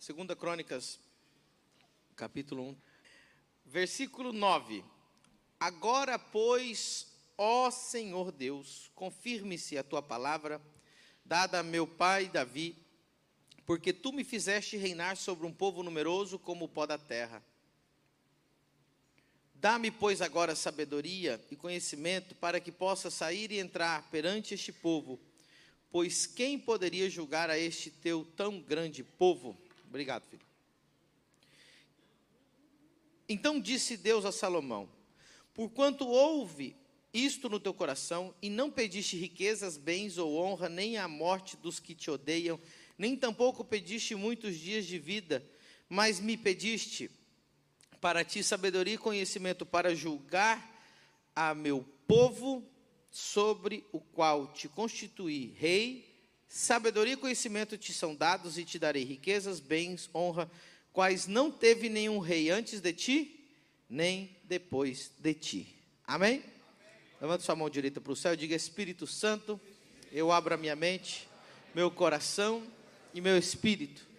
Segunda Crônicas, capítulo 1, versículo 9. Agora, pois, ó Senhor Deus, confirme-se a tua palavra, dada a meu pai Davi, porque tu me fizeste reinar sobre um povo numeroso como o pó da terra. Dá-me, pois, agora sabedoria e conhecimento para que possa sair e entrar perante este povo, pois quem poderia julgar a este teu tão grande povo? Obrigado, filho. Então disse Deus a Salomão: Porquanto houve isto no teu coração, e não pediste riquezas, bens ou honra, nem a morte dos que te odeiam, nem tampouco pediste muitos dias de vida, mas me pediste para ti sabedoria e conhecimento para julgar a meu povo, sobre o qual te constituí rei, sabedoria e conhecimento te são dados, e te darei riquezas, bens, honra, quais não teve nenhum rei antes de ti, nem depois de ti. Amém? Amém. Sua mão direita para o céu e diga: Espírito Santo, eu abro a minha mente, meu coração e meu espírito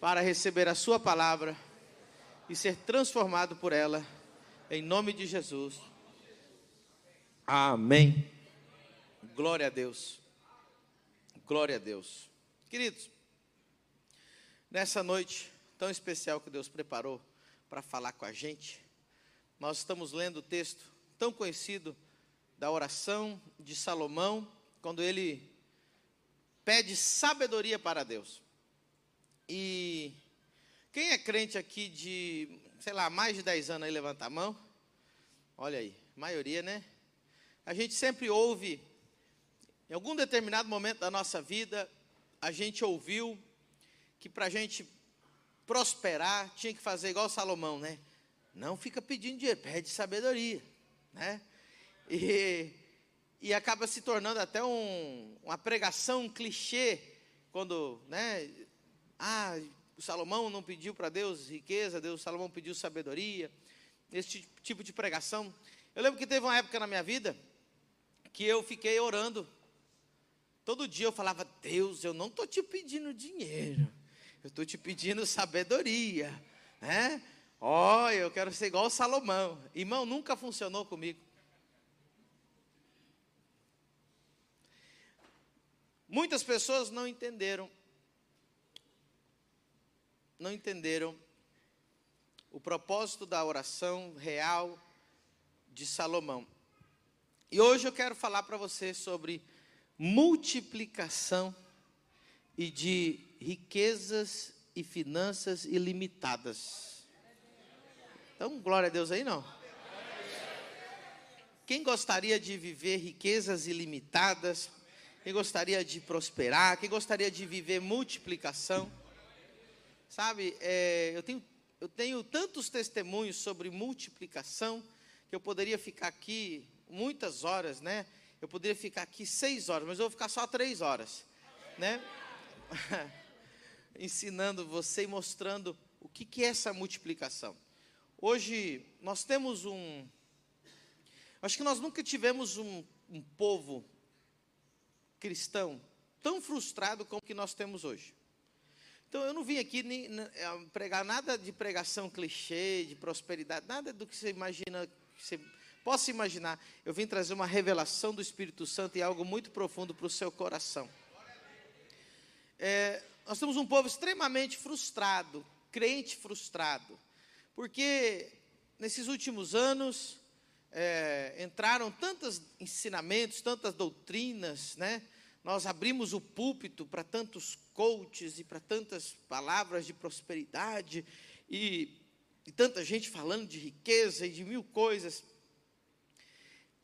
para receber a Sua palavra e ser transformado por ela, em nome de Jesus. Amém. Glória a Deus. Glória a Deus. Queridos, nessa noite tão especial que Deus preparou para falar com a gente, nós estamos lendo o texto tão conhecido da oração de Salomão, quando ele pede sabedoria para Deus. E quem é crente aqui de, sei lá, mais de 10 anos aí, levanta a mão. Olha aí, maioria, né? A gente sempre ouve, em algum determinado momento da nossa vida, a gente ouviu que para a gente prosperar tinha que fazer igual Salomão, né? Não fica pedindo dinheiro, pede sabedoria, né? E, e acaba se tornando até um, uma pregação um clichê, quando, né? Ah, o Salomão não pediu para Deus riqueza, Deus, Salomão pediu sabedoria, esse tipo de pregação. Eu lembro que teve uma época na minha vida que eu fiquei orando. Todo dia eu falava, Deus, eu não estou te pedindo dinheiro, eu estou te pedindo sabedoria, né? Ó, oh, eu quero ser igual Salomão. Irmão, nunca funcionou comigo. Muitas pessoas não entenderam, não entenderam o propósito da oração real de Salomão. E hoje eu quero falar para você sobre multiplicação e de riquezas e finanças ilimitadas. Então, glória a Deus aí, não? Quem gostaria de viver riquezas ilimitadas? Quem gostaria de prosperar? Quem gostaria de viver multiplicação? Sabe, é, eu, tenho, eu tenho tantos testemunhos sobre multiplicação que eu poderia ficar aqui muitas horas, né? Eu poderia ficar aqui seis horas, mas eu vou ficar só três horas, né? Ensinando você e mostrando o que, que é essa multiplicação. Hoje nós temos um. Acho que nós nunca tivemos um, um povo cristão tão frustrado como que nós temos hoje. Então eu não vim aqui nem, é, pregar nada de pregação clichê, de prosperidade, nada do que você imagina, que você possa imaginar. Eu vim trazer uma revelação do Espírito Santo e algo muito profundo para o seu coração. É, nós temos um povo extremamente frustrado, crente frustrado. Porque nesses últimos anos é, entraram tantos ensinamentos, tantas doutrinas, né? Nós abrimos o púlpito para tantos coaches e para tantas palavras de prosperidade e, e tanta gente falando de riqueza e de mil coisas.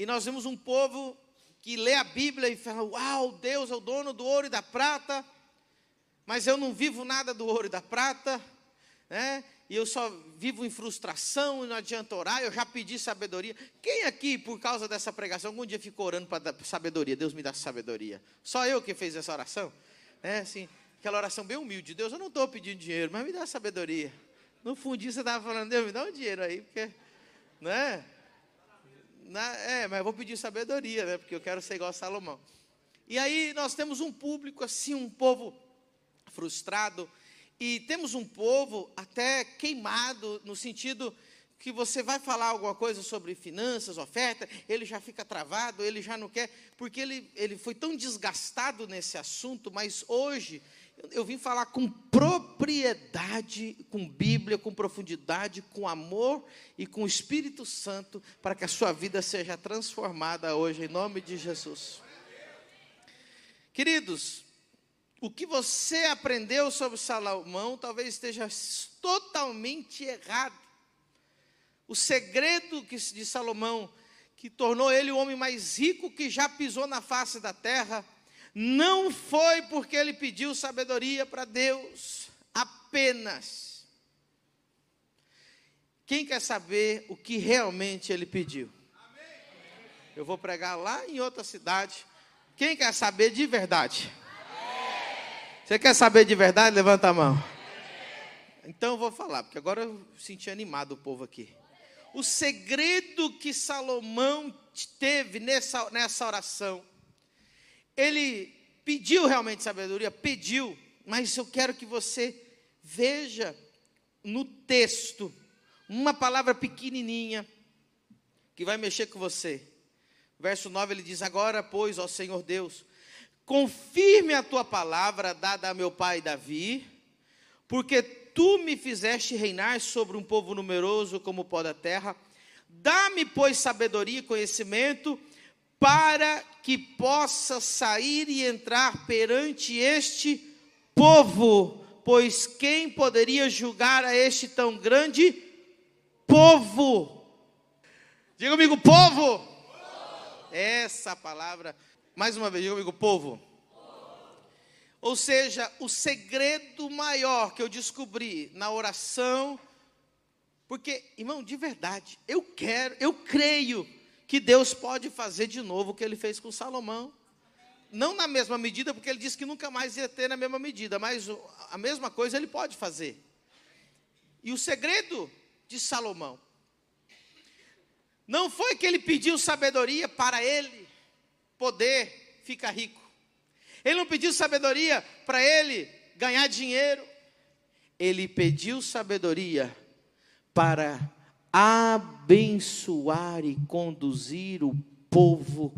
E nós vemos um povo que lê a Bíblia e fala: Uau, Deus é o dono do ouro e da prata, mas eu não vivo nada do ouro e da prata, né? e eu só vivo em frustração e não adianta orar, eu já pedi sabedoria. Quem aqui, por causa dessa pregação, algum dia ficou orando para sabedoria? Deus me dá sabedoria. Só eu que fiz essa oração? É assim, aquela oração bem humilde. Deus, eu não estou pedindo dinheiro, mas me dá sabedoria. No fundinho você estava falando, Deus, me dá um dinheiro aí, porque, né? Na, é, mas eu vou pedir sabedoria, né? Porque eu quero ser igual a Salomão. E aí nós temos um público assim, um povo frustrado, E temos um povo até queimado, no sentido que você vai falar alguma coisa sobre finanças, oferta, ele já fica travado, ele já não quer, porque ele, ele foi tão desgastado nesse assunto, mas hoje eu vim falar com propriedade, com Bíblia, com profundidade, com amor e com Espírito Santo, para que a sua vida seja transformada hoje, em nome de Jesus. Queridos, o que você aprendeu sobre Salomão talvez esteja totalmente errado. O segredo de Salomão, que tornou ele o homem mais rico que já pisou na face da terra, não foi porque ele pediu sabedoria para Deus, apenas. Quem quer saber o que realmente ele pediu? Eu vou pregar lá em outra cidade. Quem quer saber de verdade? Você quer saber de verdade? Levanta a mão. Então eu vou falar, porque agora eu senti animado o povo aqui. O segredo que Salomão teve nessa, nessa oração ele pediu realmente sabedoria, pediu, mas eu quero que você veja no texto uma palavra pequenininha que vai mexer com você. Verso 9 ele diz: Agora, pois, ó Senhor Deus, confirme a tua palavra dada a meu pai Davi, porque tu me fizeste reinar sobre um povo numeroso como o pó da terra. Dá-me, pois, sabedoria e conhecimento para que possa sair e entrar perante este povo, pois quem poderia julgar a este tão grande povo? Diga comigo, povo. povo. Essa palavra, mais uma vez, diga comigo, povo. povo. Ou seja, o segredo maior que eu descobri na oração, porque, irmão, de verdade, eu quero, eu creio que Deus pode fazer de novo o que ele fez com Salomão. Não na mesma medida, porque ele disse que nunca mais ia ter na mesma medida, mas a mesma coisa ele pode fazer. E o segredo de Salomão não foi que ele pediu sabedoria para ele poder ficar rico. Ele não pediu sabedoria para ele ganhar dinheiro. Ele pediu sabedoria para abençoar e conduzir o povo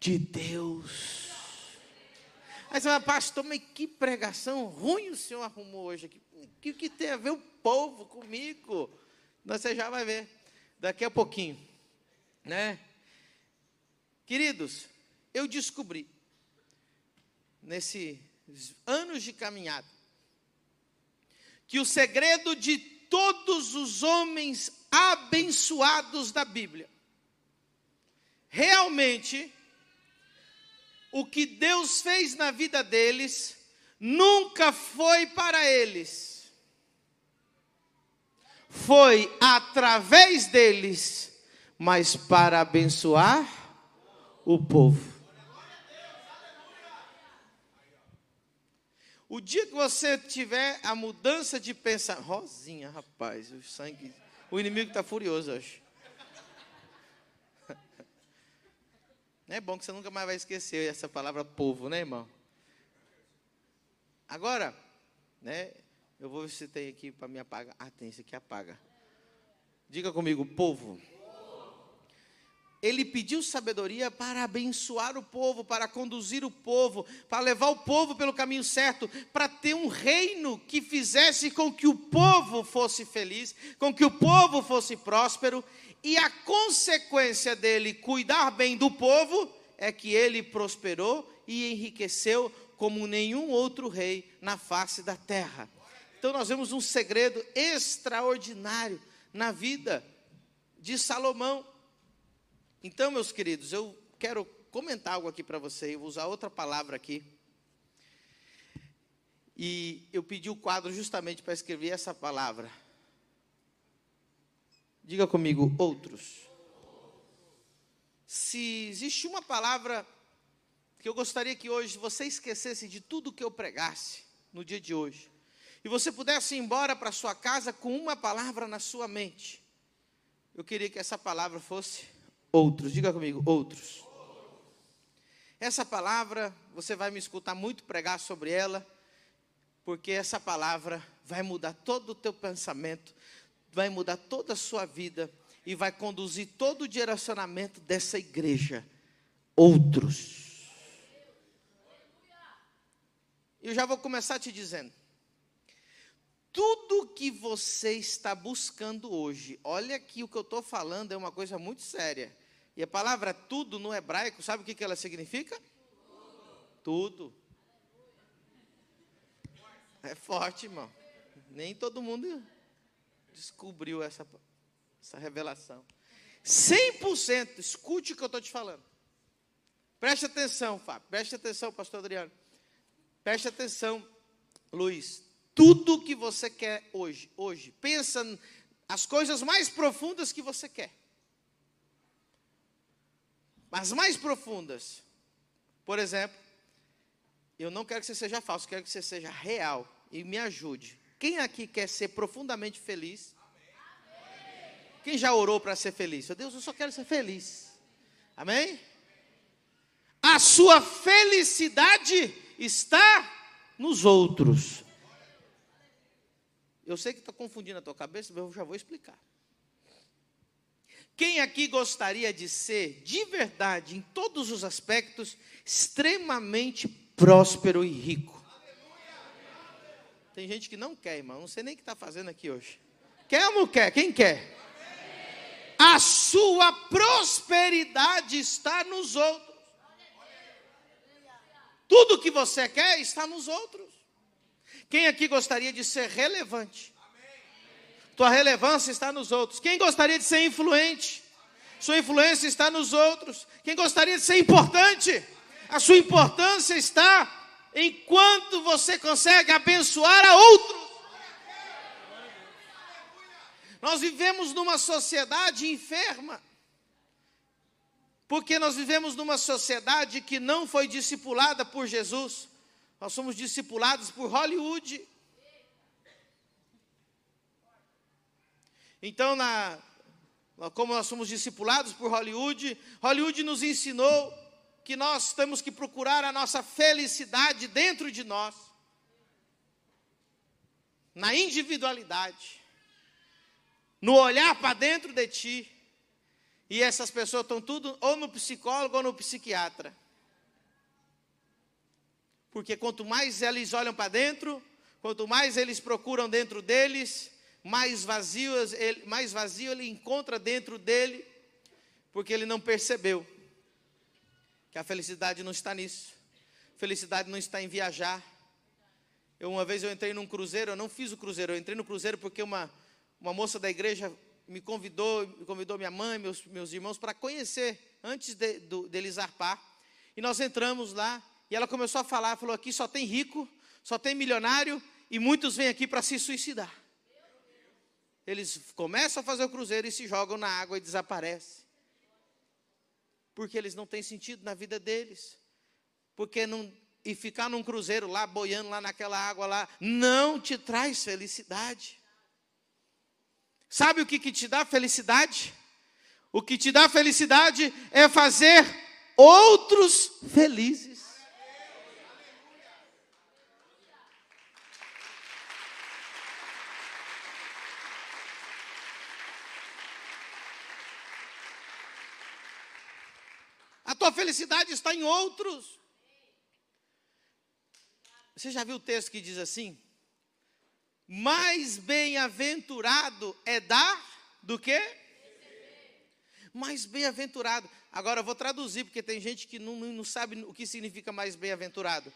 de Deus. Aí você fala, pastor, mas que pregação ruim o senhor arrumou hoje aqui. O que, que tem a ver o povo comigo? Você já vai ver daqui a pouquinho, né? Queridos, eu descobri nesses anos de caminhada que o segredo de todos os homens abençoados da Bíblia. Realmente, o que Deus fez na vida deles nunca foi para eles, foi através deles, mas para abençoar o povo. O dia que você tiver a mudança de pensar, Rosinha, rapaz, o sangue o inimigo está furioso hoje. Não é bom que você nunca mais vai esquecer essa palavra povo, né, irmão? Agora, né? Eu vou ver se tem aqui para me apagar. Ah, tem, esse aqui apaga. Diga comigo, povo ele pediu sabedoria para abençoar o povo, para conduzir o povo, para levar o povo pelo caminho certo, para ter um reino que fizesse com que o povo fosse feliz, com que o povo fosse próspero, e a consequência dele cuidar bem do povo é que ele prosperou e enriqueceu como nenhum outro rei na face da terra. Então nós vemos um segredo extraordinário na vida de Salomão. Então, meus queridos, eu quero comentar algo aqui para você, eu vou usar outra palavra aqui. E eu pedi o quadro justamente para escrever essa palavra. Diga comigo, outros. Se existe uma palavra que eu gostaria que hoje você esquecesse de tudo que eu pregasse no dia de hoje, e você pudesse ir embora para sua casa com uma palavra na sua mente, eu queria que essa palavra fosse Outros, diga comigo, outros. Essa palavra, você vai me escutar muito pregar sobre ela, porque essa palavra vai mudar todo o teu pensamento, vai mudar toda a sua vida e vai conduzir todo o direcionamento dessa igreja. Outros. Eu já vou começar te dizendo. Tudo que você está buscando hoje, olha que o que eu estou falando é uma coisa muito séria. E a palavra tudo no hebraico, sabe o que, ela significa? Tudo. tudo. É forte, irmão. Nem todo mundo descobriu essa, essa revelação. 100%, escute o que eu estou te falando. Preste atenção, Fábio. Preste atenção, pastor Adriano. Preste atenção, Luiz. Tudo que você quer hoje, hoje, pensa as coisas mais profundas que você quer. As mais profundas. Por exemplo, eu não quero que você seja falso, quero que você seja real e me ajude. Quem aqui quer ser profundamente feliz? Quem já orou para ser feliz? Meu Deus, eu só quero ser feliz. Amém? A sua felicidade está nos outros. Eu sei que está confundindo a tua cabeça, mas eu já vou explicar. Quem aqui gostaria de ser, de verdade, em todos os aspectos, extremamente próspero e rico? Tem gente que não quer, irmão. Não sei nem o que está fazendo aqui hoje. Quer ou não quer? Quem quer? A sua prosperidade está nos outros. Tudo que você quer está nos outros. Quem aqui gostaria de ser relevante? Tua relevância está nos outros. Quem gostaria de ser influente? Sua influência está nos outros. Quem gostaria de ser importante? A sua importância está enquanto você consegue abençoar a outros. Nós vivemos numa sociedade enferma. Porque nós vivemos numa sociedade que não foi discipulada por Jesus. Nós somos discipulados por Hollywood. Então, na, como nós somos discipulados por Hollywood, Hollywood nos ensinou que nós temos que procurar a nossa felicidade dentro de nós, na individualidade, no olhar para dentro de ti. E essas pessoas estão tudo ou no psicólogo ou no psiquiatra. Porque quanto mais eles olham para dentro, quanto mais eles procuram dentro deles, mais vazio, mais vazio ele encontra dentro dele, porque ele não percebeu que a felicidade não está nisso. Felicidade não está em viajar. Eu uma vez eu entrei num cruzeiro, eu não fiz o cruzeiro, eu entrei no cruzeiro porque uma, uma moça da igreja me convidou, me convidou minha mãe, meus, meus irmãos para conhecer antes de, de, deles zarpar. E nós entramos lá e ela começou a falar, falou aqui só tem rico, só tem milionário e muitos vêm aqui para se suicidar. Eles começam a fazer o cruzeiro e se jogam na água e desaparecem porque eles não têm sentido na vida deles. Porque não, e ficar num cruzeiro lá, boiando lá naquela água lá, não te traz felicidade. Sabe o que, que te dá felicidade? O que te dá felicidade é fazer outros felizes. Felicidade está em outros. Você já viu o texto que diz assim? Mais bem-aventurado é dar do que? Mais bem-aventurado. Agora eu vou traduzir, porque tem gente que não, não sabe o que significa mais bem-aventurado.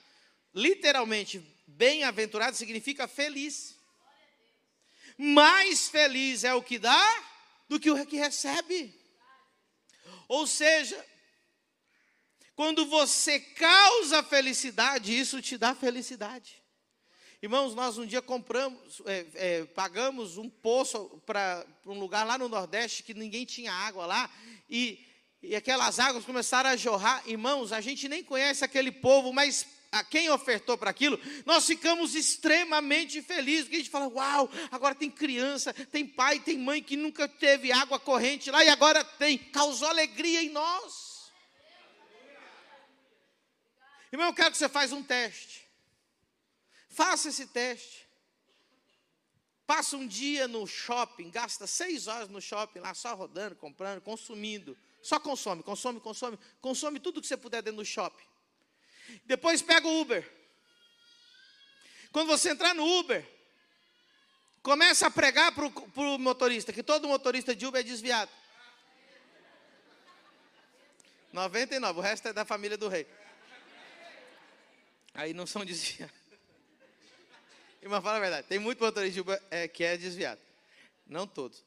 Literalmente, bem-aventurado significa feliz. Mais feliz é o que dá do que o que recebe. Ou seja, quando você causa felicidade, isso te dá felicidade. Irmãos, nós um dia compramos, é, é, pagamos um poço para um lugar lá no Nordeste que ninguém tinha água lá, e, e aquelas águas começaram a jorrar. Irmãos, a gente nem conhece aquele povo, mas a quem ofertou para aquilo, nós ficamos extremamente felizes, porque a gente fala: Uau, agora tem criança, tem pai, tem mãe que nunca teve água corrente lá e agora tem, causou alegria em nós. Irmão, eu quero que você faça um teste. Faça esse teste. passa um dia no shopping, gasta seis horas no shopping, lá só rodando, comprando, consumindo. Só consome, consome, consome, consome tudo que você puder dentro do shopping. Depois pega o Uber. Quando você entrar no Uber, começa a pregar para o motorista, que todo motorista de Uber é desviado. 99, o resto é da família do rei. Aí não são desviados. Irmã, fala a verdade. Tem muito motorista de Uber é, que é desviado. Não todos.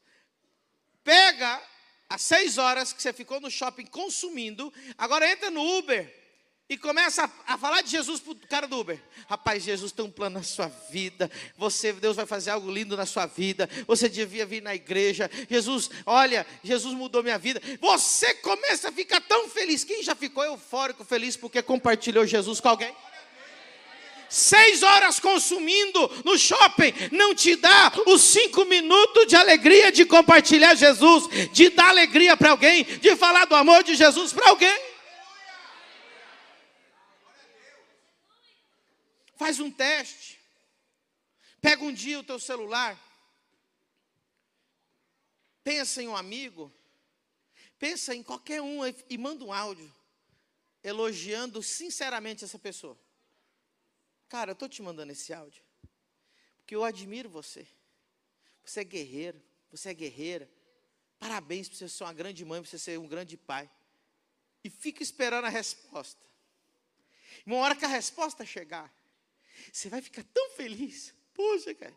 Pega as seis horas que você ficou no shopping consumindo, agora entra no Uber e começa a, a falar de Jesus para o cara do Uber. Rapaz, Jesus tem um plano na sua vida. Você, Deus vai fazer algo lindo na sua vida. Você devia vir na igreja. Jesus, olha, Jesus mudou minha vida. Você começa a ficar tão feliz. Quem já ficou eufórico, feliz porque compartilhou Jesus com alguém? Seis horas consumindo no shopping, não te dá os cinco minutos de alegria de compartilhar Jesus, de dar alegria para alguém, de falar do amor de Jesus para alguém. Faz um teste. Pega um dia o teu celular. Pensa em um amigo. Pensa em qualquer um e manda um áudio elogiando sinceramente essa pessoa. Cara, eu estou te mandando esse áudio, porque eu admiro você. Você é guerreiro, você é guerreira. Parabéns por você ser uma grande mãe, por você ser um grande pai. E fica esperando a resposta. Uma hora que a resposta chegar, você vai ficar tão feliz. Poxa, cara.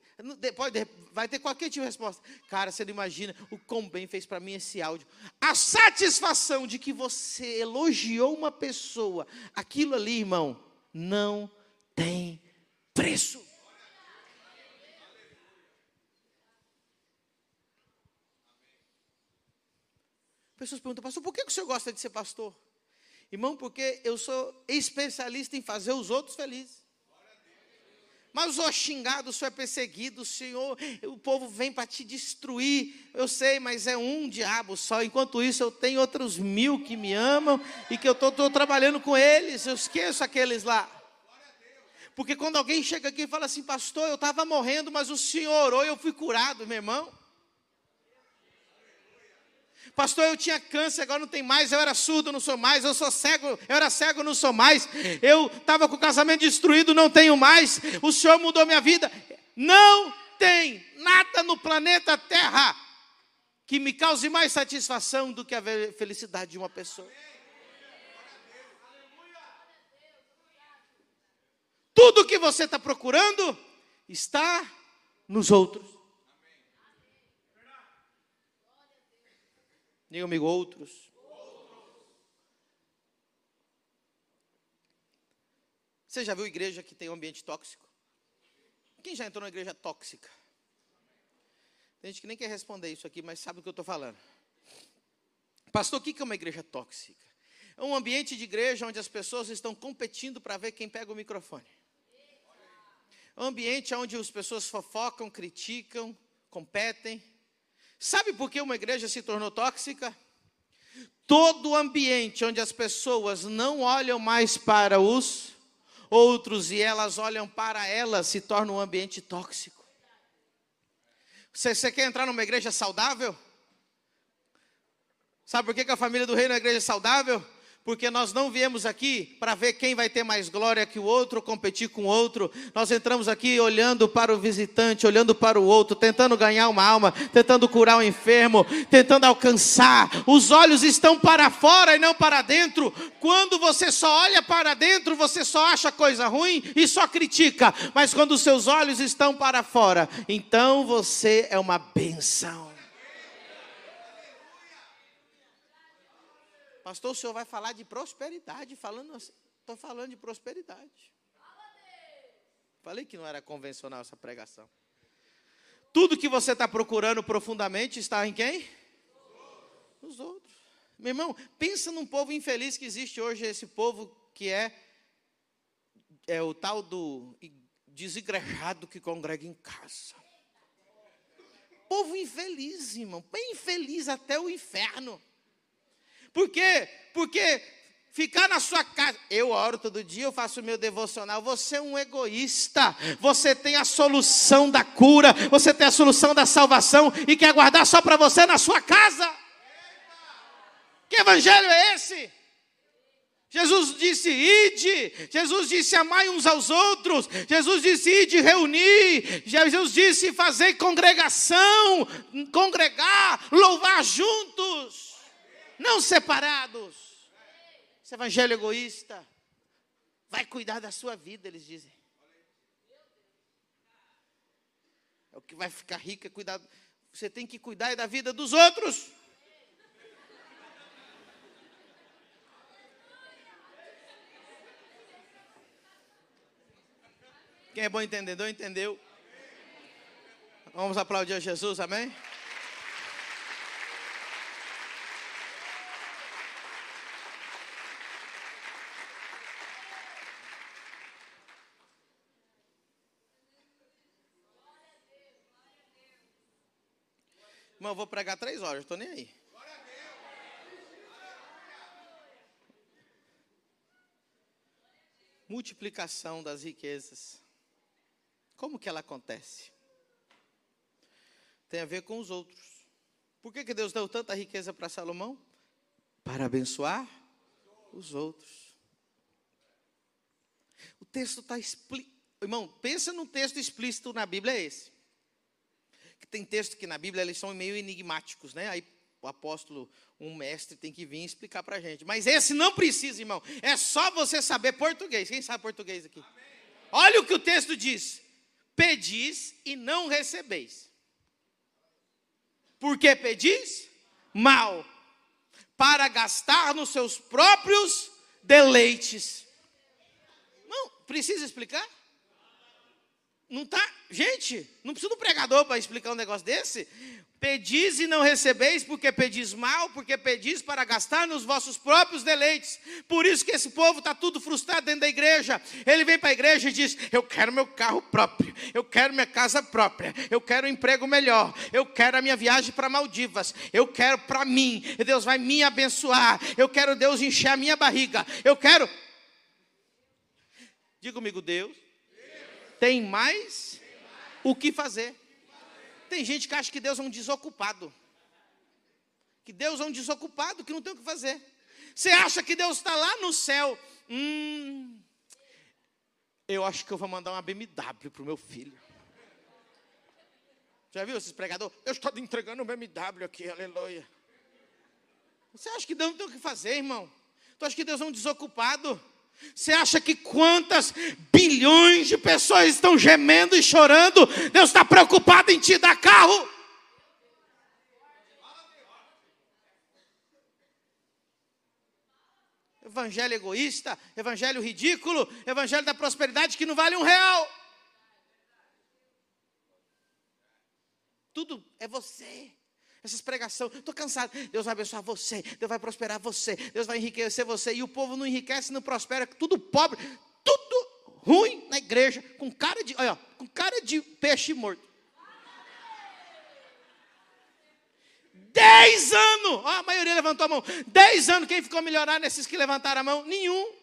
Vai ter qualquer tipo de resposta. Cara, você não imagina o quão bem fez para mim esse áudio. A satisfação de que você elogiou uma pessoa, aquilo ali, irmão, não tem preço. Pessoas perguntam, pastor, por que o senhor gosta de ser pastor? Irmão, porque eu sou especialista em fazer os outros felizes. Mas o senhor é xingado, o senhor é perseguido, o senhor, o povo vem para te destruir. Eu sei, mas é um diabo só. Enquanto isso, eu tenho outros mil que me amam e que eu estou trabalhando com eles. Eu esqueço aqueles lá. Porque quando alguém chega aqui e fala assim, pastor, eu estava morrendo, mas o senhor orou e eu fui curado, meu irmão. Pastor, eu tinha câncer, agora não tem mais, eu era surdo, não sou mais, eu sou cego, eu era cego, não sou mais, eu estava com o casamento destruído, não tenho mais, o Senhor mudou minha vida. Não tem nada no planeta Terra que me cause mais satisfação do que a felicidade de uma pessoa. Tudo que você está procurando está nos outros. Diga amigo, outros. Você já viu igreja que tem um ambiente tóxico? Quem já entrou na igreja tóxica? Tem gente que nem quer responder isso aqui, mas sabe o que eu estou falando. Pastor, o que é uma igreja tóxica? É um ambiente de igreja onde as pessoas estão competindo para ver quem pega o microfone ambiente onde as pessoas fofocam, criticam, competem. Sabe por que uma igreja se tornou tóxica? Todo ambiente onde as pessoas não olham mais para os outros e elas olham para elas se torna um ambiente tóxico. Você, você quer entrar numa igreja saudável? Sabe por que, que a família do reino é uma igreja saudável? Porque nós não viemos aqui para ver quem vai ter mais glória que o outro, competir com o outro. Nós entramos aqui olhando para o visitante, olhando para o outro, tentando ganhar uma alma, tentando curar o um enfermo, tentando alcançar. Os olhos estão para fora e não para dentro. Quando você só olha para dentro, você só acha coisa ruim e só critica. Mas quando os seus olhos estão para fora, então você é uma benção. Pastor, o senhor vai falar de prosperidade, falando assim. Estou falando de prosperidade. Falei que não era convencional essa pregação. Tudo que você está procurando profundamente está em quem? Nos outros. Meu irmão, pensa num povo infeliz que existe hoje, esse povo que é, é o tal do desigrejado que congrega em casa. Povo infeliz, irmão, bem infeliz até o inferno. Por quê? Porque Ficar na sua casa. Eu oro todo dia, eu faço o meu devocional. Você é um egoísta. Você tem a solução da cura. Você tem a solução da salvação. E quer guardar só para você na sua casa. Que evangelho é esse? Jesus disse: ide. Jesus disse: amai uns aos outros. Jesus disse: ide reunir. Jesus disse: fazer congregação, congregar, louvar juntos, não separados. Esse evangelho egoísta vai cuidar da sua vida, eles dizem. É o que vai ficar rico é cuidar. Você tem que cuidar da vida dos outros. Quem é bom entendedor, entendeu? Vamos aplaudir a Jesus, amém? Mas eu vou pregar três horas, estou nem aí. Multiplicação das riquezas. Como que ela acontece? Tem a ver com os outros. Por que, que Deus deu tanta riqueza para Salomão? Para abençoar os outros. O texto está explícito. Irmão, pensa num texto explícito na Bíblia, é esse tem texto que na Bíblia eles são meio enigmáticos, né? Aí o apóstolo, um mestre, tem que vir explicar para a gente. Mas esse não precisa, irmão. É só você saber português. Quem sabe português aqui? Amém. Olha o que o texto diz: Pedis e não recebeis. Por que pedis? Mal, para gastar nos seus próprios deleites. Não, precisa explicar? Não tá, gente, não precisa do pregador para explicar um negócio desse. Pedis e não recebeis, porque pedis mal, porque pedis para gastar nos vossos próprios deleites. Por isso que esse povo está tudo frustrado dentro da igreja. Ele vem para a igreja e diz: Eu quero meu carro próprio, eu quero minha casa própria, eu quero um emprego melhor, eu quero a minha viagem para Maldivas, eu quero para mim, Deus vai me abençoar, eu quero Deus encher a minha barriga, eu quero. Diga comigo, Deus tem mais o que fazer. Tem gente que acha que Deus é um desocupado. Que Deus é um desocupado que não tem o que fazer. Você acha que Deus está lá no céu? Hum, eu acho que eu vou mandar uma BMW para o meu filho. Já viu esses pregadores? Eu estou entregando um BMW aqui, aleluia. Você acha que Deus não tem o que fazer, irmão? Tu acha que Deus é um desocupado? Você acha que quantas bilhões de pessoas estão gemendo e chorando? Deus está preocupado em te dar carro? Evangelho egoísta, evangelho ridículo, evangelho da prosperidade que não vale um real. Tudo é você essas pregações, estou cansado. Deus vai abençoar você, Deus vai prosperar você, Deus vai enriquecer você. E o povo não enriquece, não prospera, tudo pobre, tudo ruim na igreja, com cara de, olha, com cara de peixe morto. Dez anos, ó, a maioria levantou a mão. Dez anos, quem ficou melhorar nesses que levantaram a mão? Nenhum.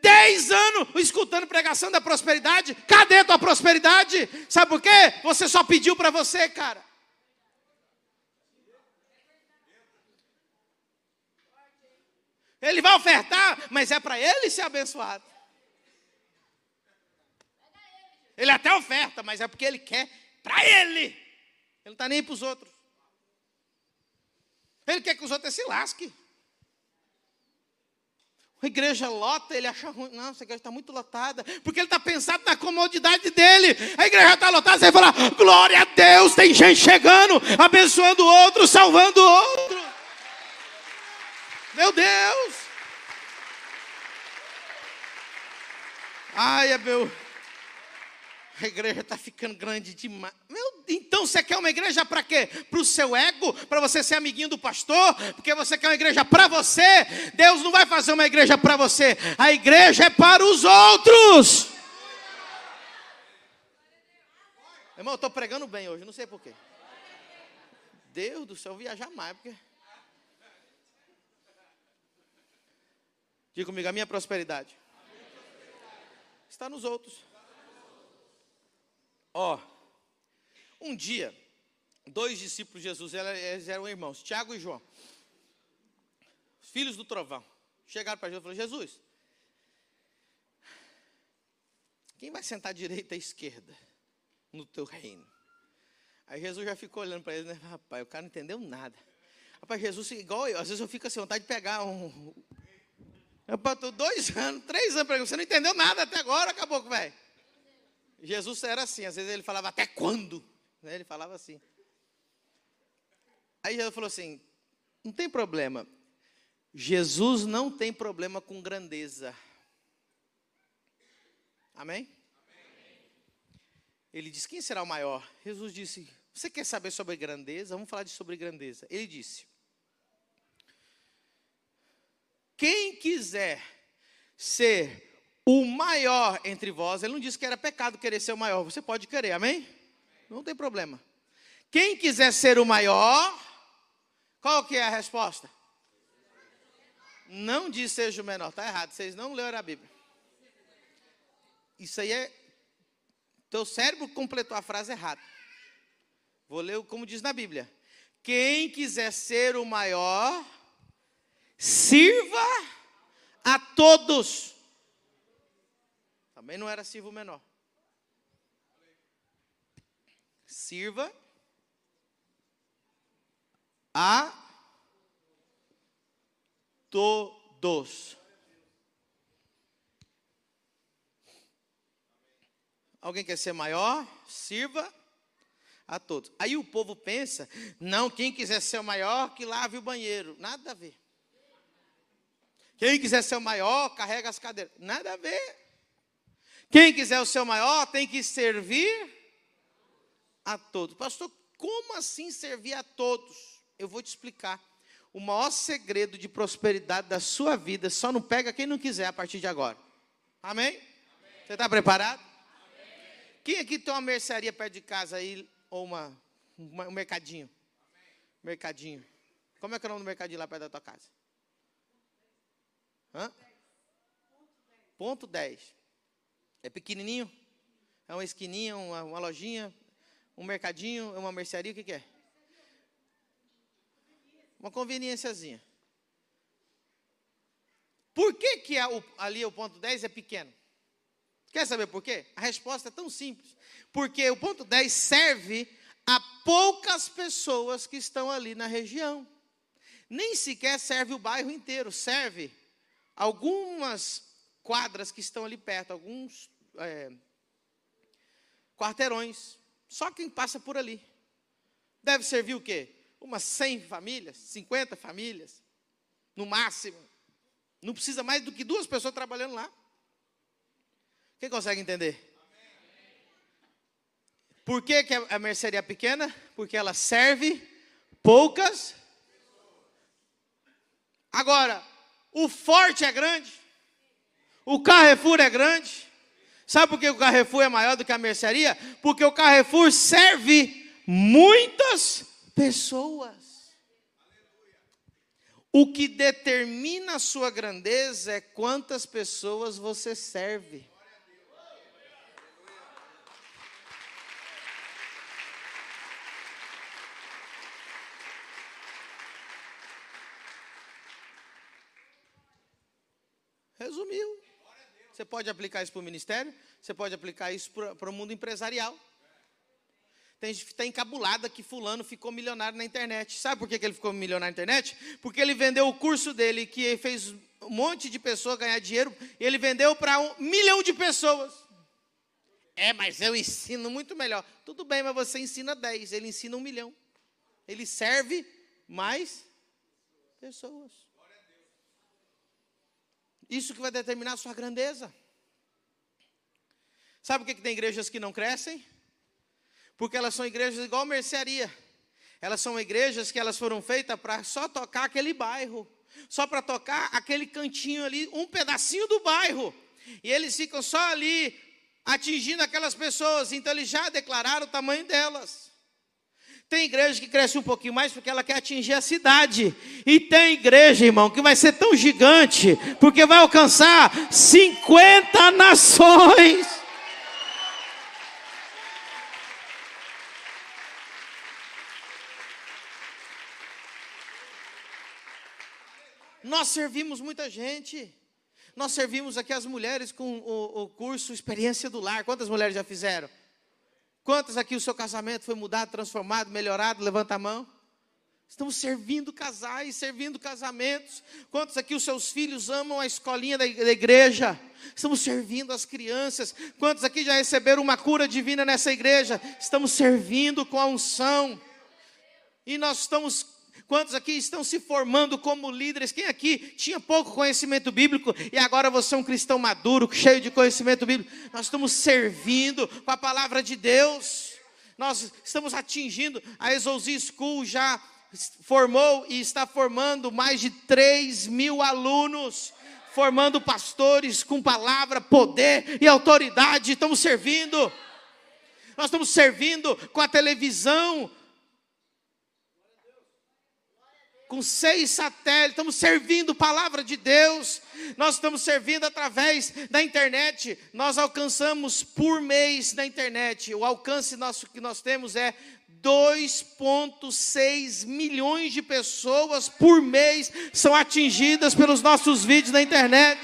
Dez anos escutando pregação da prosperidade. Cadê tua prosperidade? Sabe por quê? Você só pediu para você, cara. Ele vai ofertar, mas é para ele ser abençoado. Ele até oferta, mas é porque ele quer para ele. Ele não está nem para os outros. Ele quer que os outros se lasquem. A igreja lota, ele acha ruim. Não, essa igreja está muito lotada. Porque ele está pensando na comodidade dele. A igreja está lotada, você vai falar: glória a Deus, tem gente chegando, abençoando o outro, salvando o outro. Meu Deus! Ai, é meu. A igreja está ficando grande demais. Meu, então você quer uma igreja para quê? Para o seu ego? Para você ser amiguinho do pastor? Porque você quer uma igreja para você? Deus não vai fazer uma igreja para você. A igreja é para os outros. Irmão, eu estou pregando bem hoje, não sei porquê. Deus do céu, viajar mais, porque. Diga comigo, a minha prosperidade está nos outros. Ó, um dia, dois discípulos de Jesus, eles eram irmãos, Tiago e João, filhos do trovão, chegaram para Jesus e falaram: Jesus, quem vai sentar à direita e à esquerda no teu reino? Aí Jesus já ficou olhando para eles, né? Rapaz, o cara não entendeu nada. Rapaz, Jesus, igual eu, às vezes eu fico assim, vontade de pegar um. Eu estou dois anos, três anos, você não entendeu nada até agora, acabou, velho. Jesus era assim, às vezes ele falava, até quando? Ele falava assim. Aí Jesus falou assim: não tem problema. Jesus não tem problema com grandeza. Amém? Ele disse: Quem será o maior? Jesus disse: Você quer saber sobre grandeza? Vamos falar de sobre grandeza. Ele disse: Quem quiser ser o maior entre vós, ele não disse que era pecado querer ser o maior, você pode querer, amém? Não tem problema. Quem quiser ser o maior, qual que é a resposta? Não diz seja o menor, está errado, vocês não leram a Bíblia. Isso aí é. Teu cérebro completou a frase errada. Vou ler como diz na Bíblia. Quem quiser ser o maior, sirva a todos. Também não era sirva o menor. Sirva a todos. Alguém quer ser maior? Sirva a todos. Aí o povo pensa: não, quem quiser ser o maior, que lave o banheiro. Nada a ver. Quem quiser ser o maior, carrega as cadeiras. Nada a ver. Quem quiser o seu maior tem que servir a todos. Pastor, como assim servir a todos? Eu vou te explicar. O maior segredo de prosperidade da sua vida só não pega quem não quiser a partir de agora. Amém? Amém. Você está preparado? Amém. Quem aqui tem uma mercearia perto de casa aí, ou uma, uma um mercadinho? Amém. Mercadinho. Como é que é o nome do mercadinho lá perto da tua casa? Hã? Ponto 10. É pequenininho? É uma esquininha, uma, uma lojinha, um mercadinho, uma mercearia, o que, que é? Uma conveniênciazinha. Por que, que a, o, ali o ponto 10 é pequeno? Quer saber por quê? A resposta é tão simples. Porque o ponto 10 serve a poucas pessoas que estão ali na região. Nem sequer serve o bairro inteiro, serve algumas quadras que estão ali perto, alguns é, quarteirões. Só quem passa por ali. Deve servir o quê? Umas 100 famílias, 50 famílias, no máximo. Não precisa mais do que duas pessoas trabalhando lá. Quem consegue entender? Por que, que a mercearia é pequena? Porque ela serve poucas. Agora, o forte é grande. O Carrefour é grande. Sabe por que o Carrefour é maior do que a mercearia? Porque o Carrefour serve muitas pessoas. O que determina a sua grandeza é quantas pessoas você serve. Resumiu. Você pode aplicar isso para o ministério, você pode aplicar isso para o mundo empresarial. Tem gente que está encabulada que fulano ficou milionário na internet. Sabe por que, que ele ficou milionário na internet? Porque ele vendeu o curso dele, que fez um monte de pessoas ganhar dinheiro, ele vendeu para um milhão de pessoas. É, mas eu ensino muito melhor. Tudo bem, mas você ensina 10, ele ensina um milhão. Ele serve mais pessoas. Isso que vai determinar a sua grandeza. Sabe por que, que tem igrejas que não crescem? Porque elas são igrejas igual mercearia. Elas são igrejas que elas foram feitas para só tocar aquele bairro, só para tocar aquele cantinho ali, um pedacinho do bairro. E eles ficam só ali atingindo aquelas pessoas, então eles já declararam o tamanho delas. Tem igreja que cresce um pouquinho mais porque ela quer atingir a cidade. E tem igreja, irmão, que vai ser tão gigante porque vai alcançar 50 nações. Nós servimos muita gente. Nós servimos aqui as mulheres com o, o curso Experiência do Lar. Quantas mulheres já fizeram? Quantas aqui o seu casamento foi mudado, transformado, melhorado? Levanta a mão. Estamos servindo casais, servindo casamentos. Quantos aqui os seus filhos amam a escolinha da igreja? Estamos servindo as crianças. Quantos aqui já receberam uma cura divina nessa igreja? Estamos servindo com a unção. E nós estamos Quantos aqui estão se formando como líderes? Quem aqui tinha pouco conhecimento bíblico e agora você é um cristão maduro, cheio de conhecimento bíblico? Nós estamos servindo com a palavra de Deus. Nós estamos atingindo. A Exousi School já formou e está formando mais de 3 mil alunos formando pastores com palavra, poder e autoridade. Estamos servindo. Nós estamos servindo com a televisão, com seis satélites, estamos servindo palavra de Deus, nós estamos servindo através da internet, nós alcançamos por mês na internet, o alcance nosso que nós temos é 2,6 milhões de pessoas por mês são atingidas pelos nossos vídeos na internet.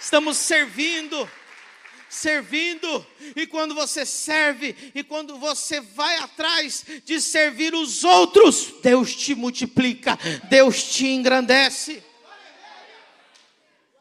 Estamos servindo servindo, e quando você serve, e quando você vai atrás de servir os outros, Deus te multiplica, Deus te engrandece.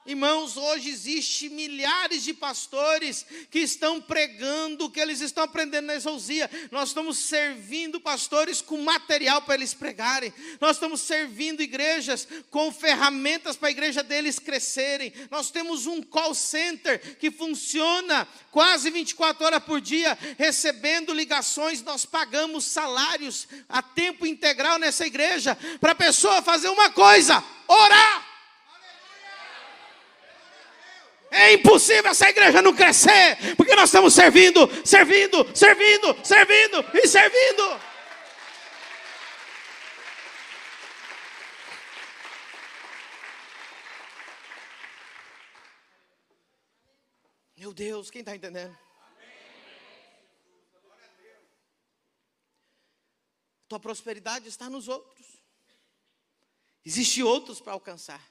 Irmãos, hoje existe milhares de pastores que estão pregando o que eles estão aprendendo na exousia. Nós estamos servindo pastores com material para eles pregarem. Nós estamos servindo igrejas com ferramentas para a igreja deles crescerem. Nós temos um call center que funciona quase 24 horas por dia, recebendo ligações. Nós pagamos salários a tempo integral nessa igreja para a pessoa fazer uma coisa: orar. É impossível essa igreja não crescer, porque nós estamos servindo, servindo, servindo, servindo e servindo. Meu Deus, quem está entendendo? Tua prosperidade está nos outros. Existem outros para alcançar.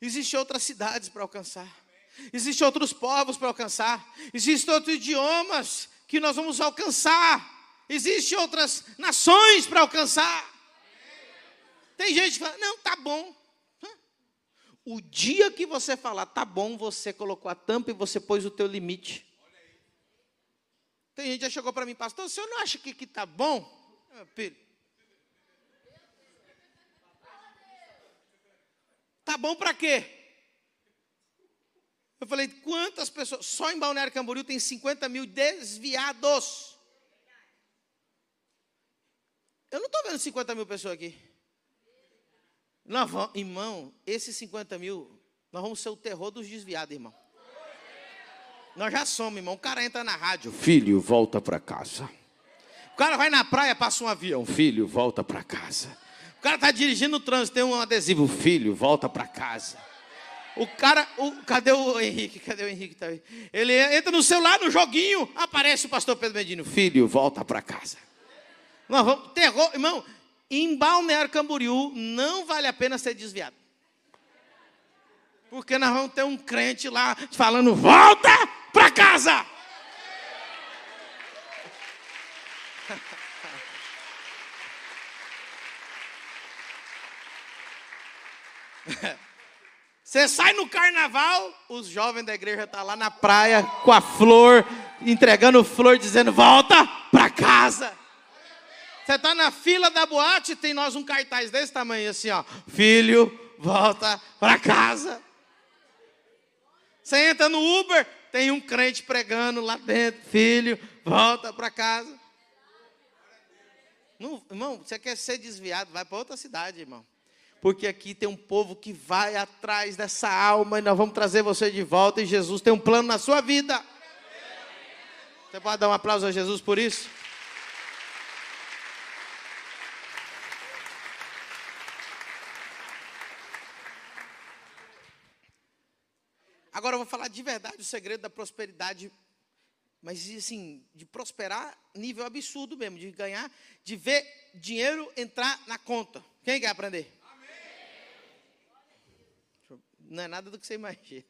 Existem outras cidades para alcançar. Existem outros povos para alcançar. Existem outros idiomas que nós vamos alcançar. Existem outras nações para alcançar. Tem gente que fala, não, tá bom. O dia que você falar, tá bom, você colocou a tampa e você pôs o teu limite. Tem gente que já chegou para mim, pastor, o senhor não acha que, que tá bom? Ah, Tá bom para quê? Eu falei, quantas pessoas? Só em Balneário Camboriú tem 50 mil desviados. Eu não estou vendo 50 mil pessoas aqui. Nós vamos, irmão, esses 50 mil, nós vamos ser o terror dos desviados, irmão. Nós já somos, irmão. O cara entra na rádio, filho, volta para casa. O cara vai na praia, passa um avião, filho, volta para casa. O cara está dirigindo o trânsito, tem um adesivo, filho, volta para casa. O cara, o, cadê o Henrique? Cadê o Henrique? Tá? Ele entra no celular, no joguinho, aparece o pastor Pedro Medino. Filho, volta para casa. Nós vamos, terror, irmão, em Balneário Camboriú não vale a pena ser desviado. Porque nós vamos ter um crente lá falando, volta para casa. Você sai no carnaval, os jovens da igreja estão tá lá na praia com a flor, entregando flor, dizendo: volta para casa. Você está na fila da boate, tem nós um cartaz desse tamanho assim, ó. Filho, volta para casa. Você entra no Uber, tem um crente pregando lá dentro. Filho, volta para casa. Não, irmão, você quer ser desviado, vai para outra cidade, irmão porque aqui tem um povo que vai atrás dessa alma e nós vamos trazer você de volta. E Jesus tem um plano na sua vida. Você pode dar um aplauso a Jesus por isso? Agora eu vou falar de verdade o segredo da prosperidade, mas assim, de prosperar nível absurdo mesmo, de ganhar, de ver dinheiro entrar na conta. Quem quer aprender? Não é nada do que você imagina.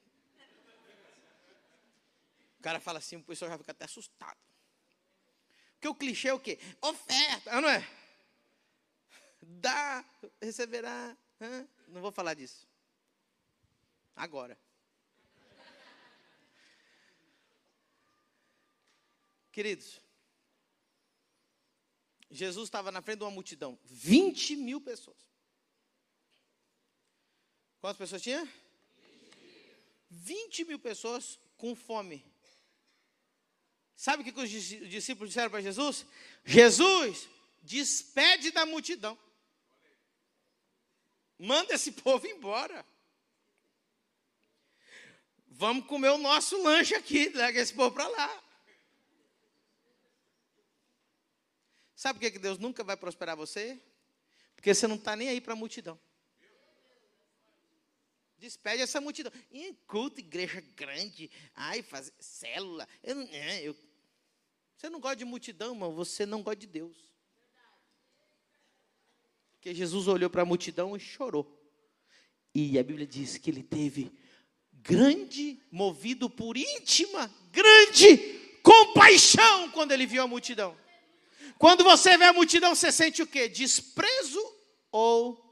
O cara fala assim, o pessoal já fica até assustado. Porque o clichê é o quê? Oferta, não é? Dá, receberá. Hã? Não vou falar disso. Agora. Queridos, Jesus estava na frente de uma multidão, 20 mil pessoas. Quantas pessoas tinha? 20 mil pessoas com fome. Sabe o que os discípulos disseram para Jesus? Jesus, despede da multidão. Manda esse povo embora. Vamos comer o nosso lanche aqui, leva esse povo para lá. Sabe por que Deus nunca vai prosperar você? Porque você não está nem aí para a multidão. Despede essa multidão. Em culto, igreja grande. Ai, fazer célula. Eu é, eu, você não gosta de multidão, irmão. Você não gosta de Deus. Porque Jesus olhou para a multidão e chorou. E a Bíblia diz que ele teve grande, movido por íntima, grande compaixão quando ele viu a multidão. Quando você vê a multidão, você sente o quê? Desprezo ou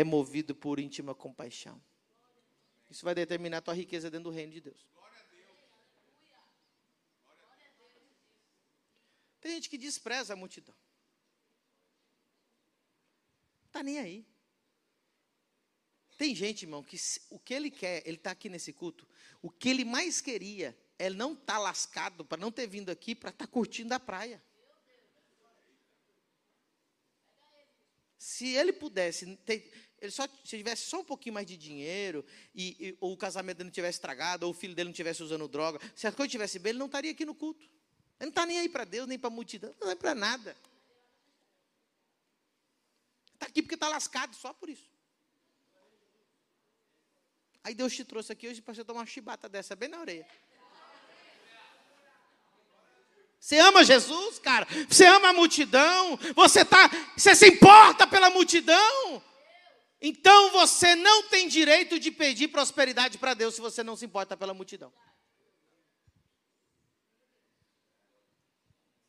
é movido por íntima compaixão? Isso vai determinar a tua riqueza dentro do reino de Deus. Tem gente que despreza a multidão. Está nem aí. Tem gente, irmão, que o que ele quer, ele está aqui nesse culto, o que ele mais queria ele não está lascado para não ter vindo aqui para estar tá curtindo a praia. Se ele pudesse, ter, ele só, se tivesse só um pouquinho mais de dinheiro, e, e, ou o casamento dele não tivesse estragado, ou o filho dele não tivesse usando droga, se a coisa estivesse bem, ele não estaria aqui no culto. Ele não está nem aí para Deus, nem para a multidão, não é para nada. Está aqui porque está lascado, só por isso. Aí Deus te trouxe aqui hoje para você tomar uma chibata dessa bem na orelha. Você ama Jesus, cara? Você ama a multidão? Você tá, você se importa pela multidão? Então você não tem direito de pedir prosperidade para Deus se você não se importa pela multidão.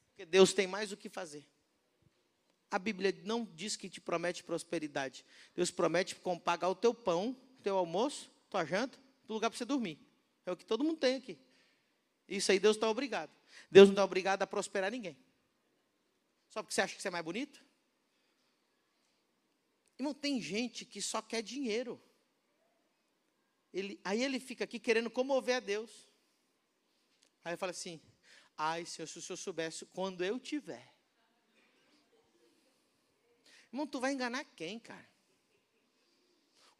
Porque Deus tem mais o que fazer. A Bíblia não diz que te promete prosperidade. Deus promete pagar o teu pão, teu almoço, tua janta, do lugar para você dormir. É o que todo mundo tem aqui. Isso aí Deus está obrigado. Deus não está obrigado a prosperar ninguém. Só porque você acha que você é mais bonito? Irmão, tem gente que só quer dinheiro. Ele, aí ele fica aqui querendo comover a Deus. Aí fala assim: Ai, Senhor, se o Senhor soubesse quando eu tiver. Irmão, tu vai enganar quem, cara?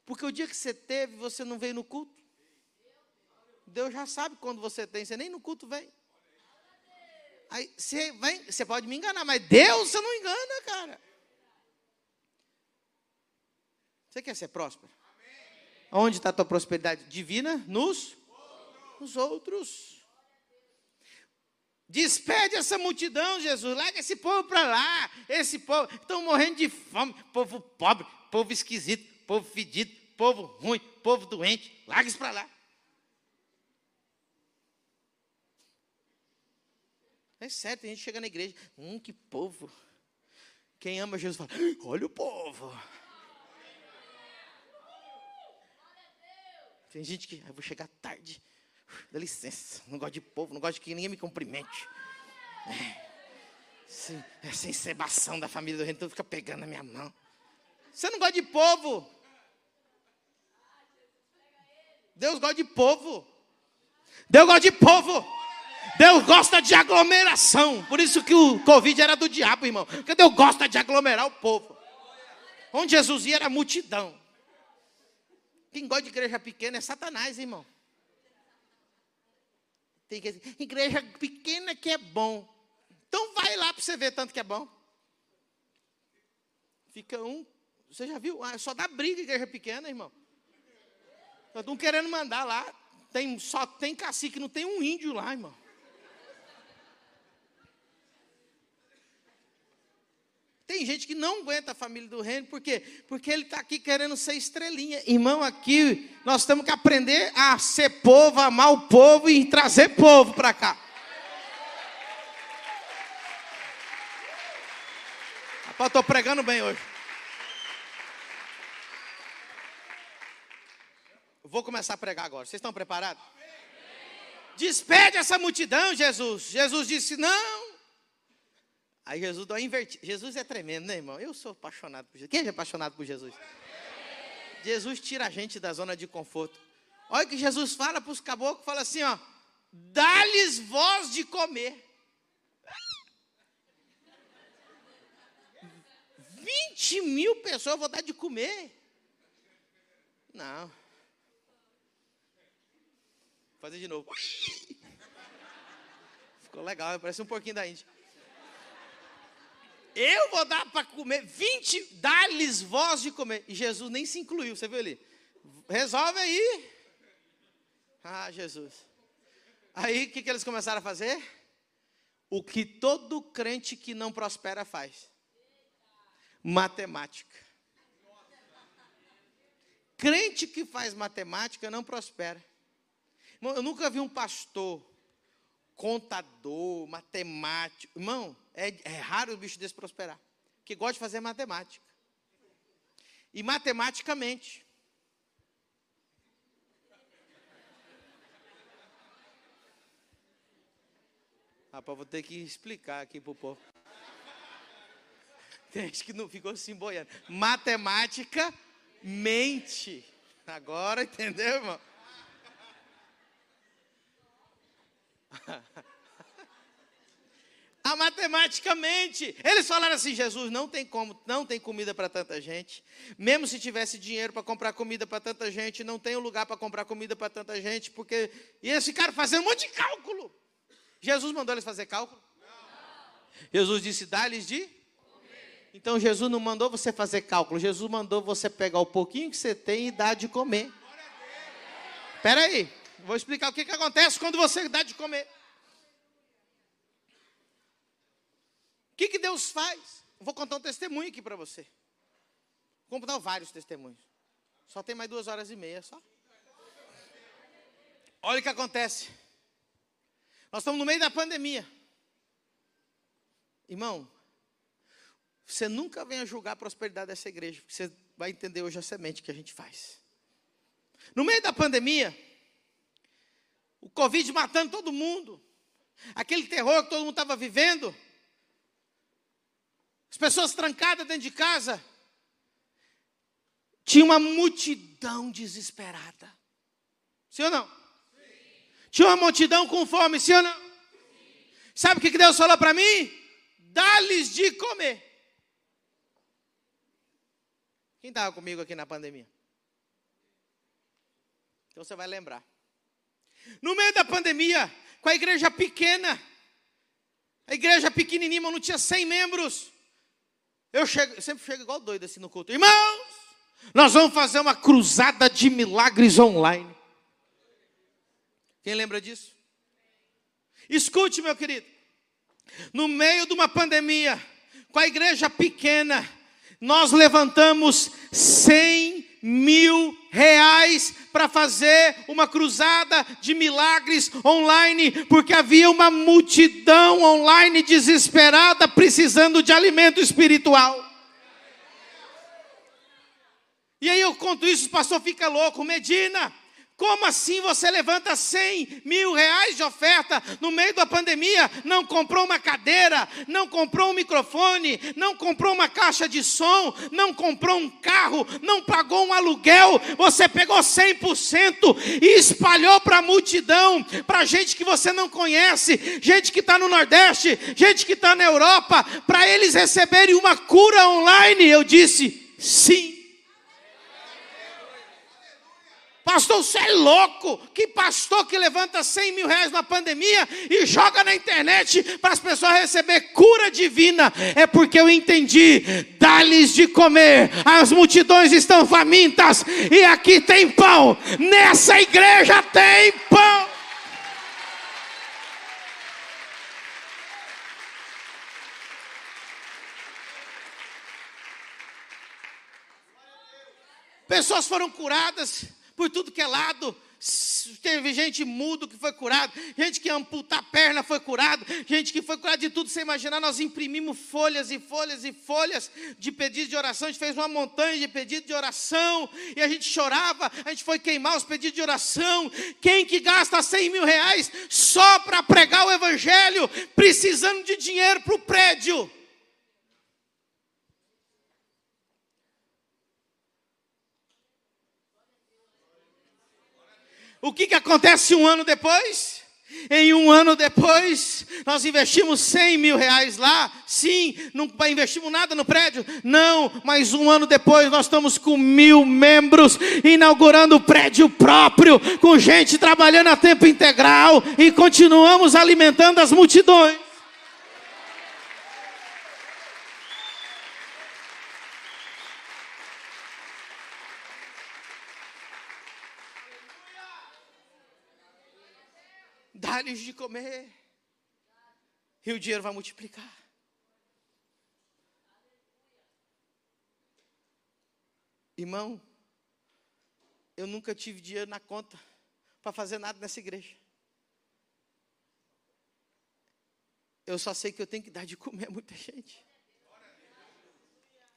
Porque o dia que você teve, você não veio no culto. Deus já sabe quando você tem, você nem no culto vem. Aí você, vai, você pode me enganar, mas Deus você não engana, cara. Você quer ser próspero? Amém. Onde está a tua prosperidade divina? Nos outros. Nos outros. Despede essa multidão, Jesus. Larga esse povo para lá. Esse povo estão morrendo de fome. Povo pobre, povo esquisito, povo fedido, povo ruim, povo doente. Larga isso para lá. É sério, tem gente chega na igreja, hum, que povo. Quem ama Jesus fala, olha o povo. Tem gente que, eu vou chegar tarde, dá licença, não gosto de povo, não gosto de que ninguém me cumprimente. É, sim, essa encebação da família do tudo fica pegando na minha mão. Você não gosta de povo. Deus gosta de povo. Deus gosta de povo. Deus gosta de aglomeração. Por isso que o Covid era do diabo, irmão. Porque Deus gosta de aglomerar o povo. Onde Jesus ia era multidão. Quem gosta de igreja pequena é Satanás, irmão. Tem que igreja pequena que é bom. Então vai lá para você ver tanto que é bom. Fica um. Você já viu? Ah, só dá briga igreja pequena, irmão. Estão querendo mandar lá. Tem, só tem cacique, não tem um índio lá, irmão. Tem gente que não aguenta a família do reino, por quê? Porque ele está aqui querendo ser estrelinha. Irmão, aqui nós temos que aprender a ser povo, amar o povo e trazer povo para cá. Rapaz, estou pregando bem hoje. Vou começar a pregar agora. Vocês estão preparados? Despede essa multidão, Jesus. Jesus disse: Não, Aí Jesus dá uma invertida. Jesus é tremendo, né, irmão? Eu sou apaixonado por Jesus. Quem é apaixonado por Jesus? Jesus tira a gente da zona de conforto. Olha que Jesus fala para os caboclos, fala assim, ó, dá-lhes voz de comer. 20 mil pessoas vou dar de comer. Não. Vou fazer de novo. Ficou legal, parece um pouquinho da Índia. Eu vou dar para comer 20, dá-lhes voz de comer. E Jesus nem se incluiu, você viu ali? Resolve aí. Ah, Jesus. Aí o que, que eles começaram a fazer? O que todo crente que não prospera faz: matemática. Crente que faz matemática não prospera. Eu nunca vi um pastor, contador, matemático. Irmão, é, é raro o bicho desse prosperar. Que gosta de fazer matemática. E matematicamente. Rapaz, vou ter que explicar aqui para o povo. Tem gente que não ficou assim boiando. Matemática mente. Agora entendeu, irmão? A matematicamente. Eles falaram assim: Jesus, não tem como, não tem comida para tanta gente. Mesmo se tivesse dinheiro para comprar comida para tanta gente, não tem um lugar para comprar comida para tanta gente, porque. E eles ficaram fazendo um monte de cálculo. Jesus mandou eles fazer cálculo? Não. Jesus disse: dá-lhes de. Então Jesus não mandou você fazer cálculo, Jesus mandou você pegar o pouquinho que você tem e dar de comer. Espera aí, vou explicar o que, que acontece quando você dá de comer. que, que Deus faz? Vou contar um testemunho aqui para você. Vou contar vários testemunhos. Só tem mais duas horas e meia só. Olha o que acontece. Nós estamos no meio da pandemia. Irmão, você nunca venha julgar a prosperidade dessa igreja, porque você vai entender hoje a semente que a gente faz. No meio da pandemia, o Covid matando todo mundo, aquele terror que todo mundo estava vivendo, as pessoas trancadas dentro de casa. Tinha uma multidão desesperada. Sim ou não? Sim. Tinha uma multidão com fome, sim ou não? Sim. Sabe o que Deus falou para mim? Dá-lhes de comer. Quem estava comigo aqui na pandemia? Então você vai lembrar. No meio da pandemia, com a igreja pequena, a igreja pequenininha, não tinha 100 membros. Eu, chego, eu sempre chego igual doido assim no culto. Irmãos, nós vamos fazer uma cruzada de milagres online. Quem lembra disso? Escute, meu querido. No meio de uma pandemia, com a igreja pequena, nós levantamos 100 mil reais para fazer uma cruzada de milagres online, porque havia uma multidão online desesperada precisando de alimento espiritual. E aí eu conto isso, o pastor fica louco, Medina. Como assim você levanta 100 mil reais de oferta no meio da pandemia? Não comprou uma cadeira, não comprou um microfone, não comprou uma caixa de som, não comprou um carro, não pagou um aluguel. Você pegou 100% e espalhou para a multidão, para gente que você não conhece, gente que está no Nordeste, gente que está na Europa, para eles receberem uma cura online. Eu disse sim. Pastor, você é louco? Que pastor que levanta 100 mil reais na pandemia e joga na internet para as pessoas receber cura divina? É porque eu entendi. Dá-lhes de comer, as multidões estão famintas e aqui tem pão. Nessa igreja tem pão. Pessoas foram curadas por tudo que é lado. Teve gente mudo que foi curado, gente que amputar a perna foi curado, gente que foi curada de tudo. Você imaginar, nós imprimimos folhas e folhas e folhas de pedidos de oração. A gente fez uma montanha de pedidos de oração e a gente chorava. A gente foi queimar os pedidos de oração. Quem que gasta 100 mil reais só para pregar o evangelho, precisando de dinheiro para o prédio? O que, que acontece um ano depois? Em um ano depois, nós investimos 100 mil reais lá. Sim, não investimos nada no prédio. Não, mas um ano depois nós estamos com mil membros, inaugurando o prédio próprio, com gente trabalhando a tempo integral e continuamos alimentando as multidões. Dá-lhes de comer. E o dinheiro vai multiplicar. Irmão, eu nunca tive dinheiro na conta para fazer nada nessa igreja. Eu só sei que eu tenho que dar de comer a muita gente.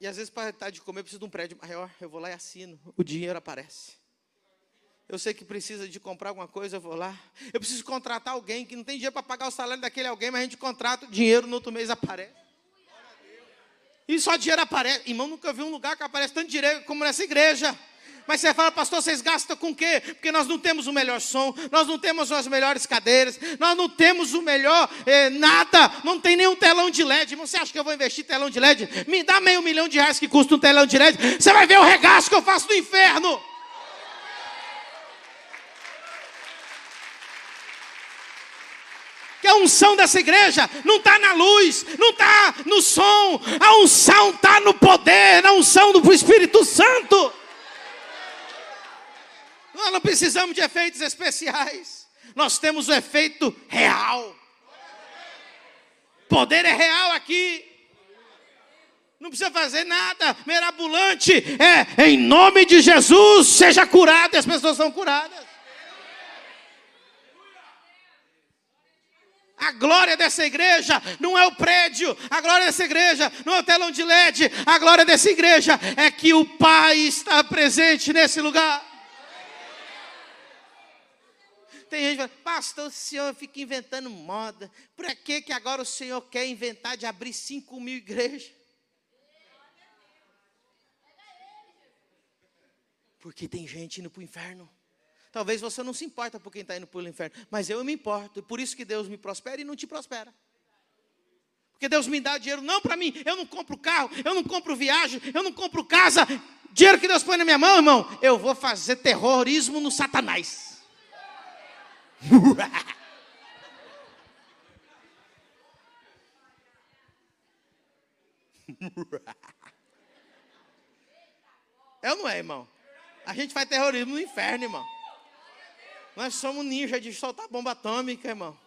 E às vezes, para dar de comer, eu preciso de um prédio maior. Eu vou lá e assino. O dinheiro aparece. Eu sei que precisa de comprar alguma coisa, eu vou lá. Eu preciso contratar alguém que não tem dinheiro para pagar o salário daquele alguém, mas a gente contrata, o dinheiro no outro mês aparece. E só dinheiro aparece. Irmão, nunca vi um lugar que aparece tanto dinheiro como nessa igreja. Mas você fala, pastor, vocês gastam com o quê? Porque nós não temos o melhor som, nós não temos as melhores cadeiras, nós não temos o melhor eh, nada, não tem nenhum telão de LED. Você acha que eu vou investir telão de LED? Me dá meio milhão de reais que custa um telão de LED, você vai ver o regaço que eu faço no inferno. A unção dessa igreja não está na luz, não está no som, a unção está no poder, na unção do Espírito Santo. Nós não precisamos de efeitos especiais, nós temos o efeito real. Poder é real aqui. Não precisa fazer nada mirabolante. É em nome de Jesus, seja curado. E as pessoas são curadas. A glória dessa igreja não é o prédio, a glória dessa igreja não é o telão de LED, a glória dessa igreja é que o Pai está presente nesse lugar. Tem gente que fala, pastor, o senhor fica inventando moda. Para que, que agora o senhor quer inventar de abrir 5 mil igrejas? Porque tem gente indo para o inferno. Talvez você não se importa por quem está indo para o inferno, mas eu me importo. Por isso que Deus me prospera e não te prospera. Porque Deus me dá dinheiro não para mim. Eu não compro carro, eu não compro viagem, eu não compro casa. Dinheiro que Deus põe na minha mão, irmão, eu vou fazer terrorismo no Satanás. É ou não é, irmão? A gente faz terrorismo no inferno, irmão. Nós somos ninja de soltar bomba atômica, irmão.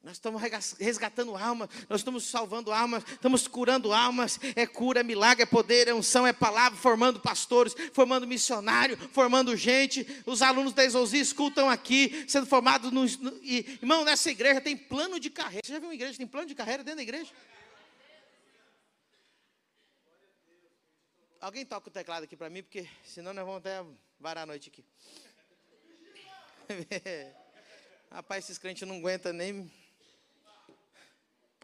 Nós estamos resgatando almas, nós estamos salvando almas, estamos curando almas. É cura, é milagre, é poder, é unção, é palavra, formando pastores, formando missionário, formando gente. Os alunos da Exousia escutam aqui, sendo formados. No, no, e, irmão, nessa igreja tem plano de carreira. Você já viu uma igreja que tem plano de carreira dentro da igreja? Alguém toca o teclado aqui para mim, porque senão nós vamos até varar a noite aqui. Rapaz, esses crentes não aguentam nem.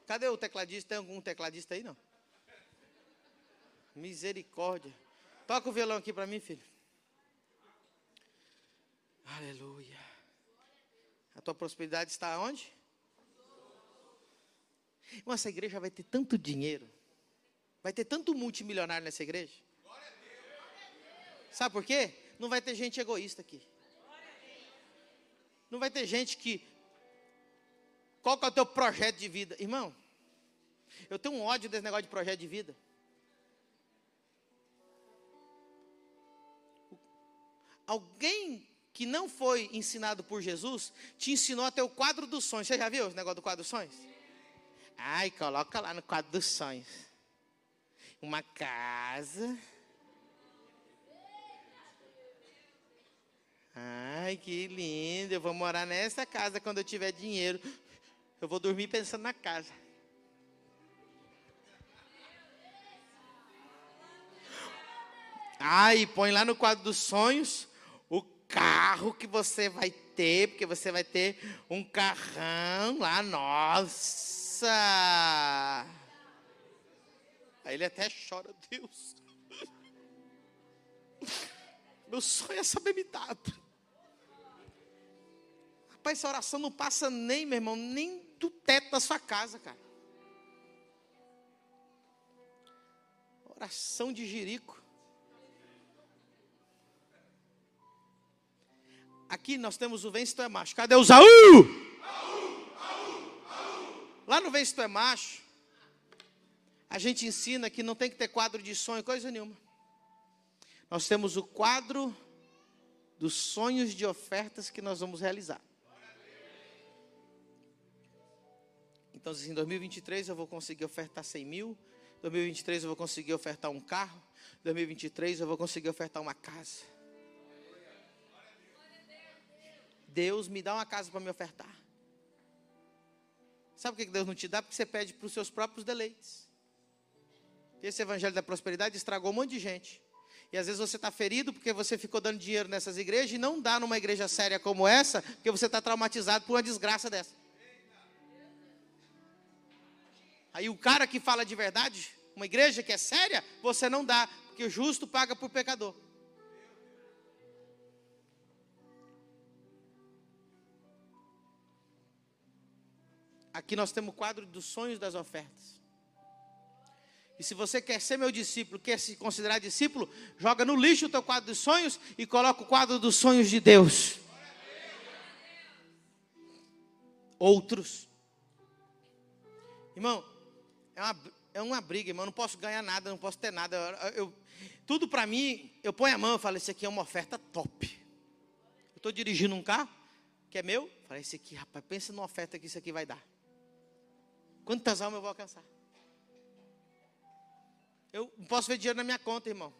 Cadê o tecladista? Tem algum tecladista aí, não? Misericórdia. Toca o violão aqui para mim, filho. Aleluia. A tua prosperidade está onde? Irmão, essa igreja vai ter tanto dinheiro. Vai ter tanto multimilionário nessa igreja. Sabe por quê? Não vai ter gente egoísta aqui. Não vai ter gente que. Qual que é o teu projeto de vida? Irmão, eu tenho um ódio desse negócio de projeto de vida. Alguém que não foi ensinado por Jesus te ensinou até o quadro dos sonhos. Você já viu esse negócio do quadro dos sonhos? Ai, coloca lá no quadro dos sonhos. Uma casa. Ai, que lindo. Eu vou morar nessa casa quando eu tiver dinheiro. Eu vou dormir pensando na casa. Ai, põe lá no quadro dos sonhos o carro que você vai ter, porque você vai ter um carrão lá, nossa. Aí ele até chora, Deus. Meu sonho é saber me dar. Rapaz, essa oração não passa nem, meu irmão, nem do teto da sua casa, cara. Oração de Jerico. Aqui nós temos o Vence Tu é Macho. Cadê o Zaú? Lá no Vence Tu é Macho, a gente ensina que não tem que ter quadro de sonho, coisa nenhuma. Nós temos o quadro dos sonhos de ofertas que nós vamos realizar. Então, assim, em 2023 eu vou conseguir ofertar 100 mil. Em 2023 eu vou conseguir ofertar um carro. Em 2023 eu vou conseguir ofertar uma casa. Deus me dá uma casa para me ofertar. Sabe por que Deus não te dá? Porque você pede para os seus próprios deleites. Esse evangelho da prosperidade estragou um monte de gente. E às vezes você está ferido porque você ficou dando dinheiro nessas igrejas e não dá numa igreja séria como essa, porque você está traumatizado por uma desgraça dessa. Aí o cara que fala de verdade, uma igreja que é séria, você não dá, porque o justo paga por pecador. Aqui nós temos o quadro dos sonhos das ofertas. E se você quer ser meu discípulo, quer se considerar discípulo, joga no lixo o teu quadro dos sonhos e coloca o quadro dos sonhos de Deus. Outros. Irmão, é uma, é uma briga, irmão. Eu não posso ganhar nada, não posso ter nada. Eu, eu tudo para mim, eu ponho a mão e falo: Isso aqui é uma oferta top. Eu estou dirigindo um carro que é meu. Falei: Esse aqui, rapaz, pensa numa oferta que isso aqui vai dar. Quantas almas eu vou alcançar? Eu não posso ver dinheiro na minha conta, irmão.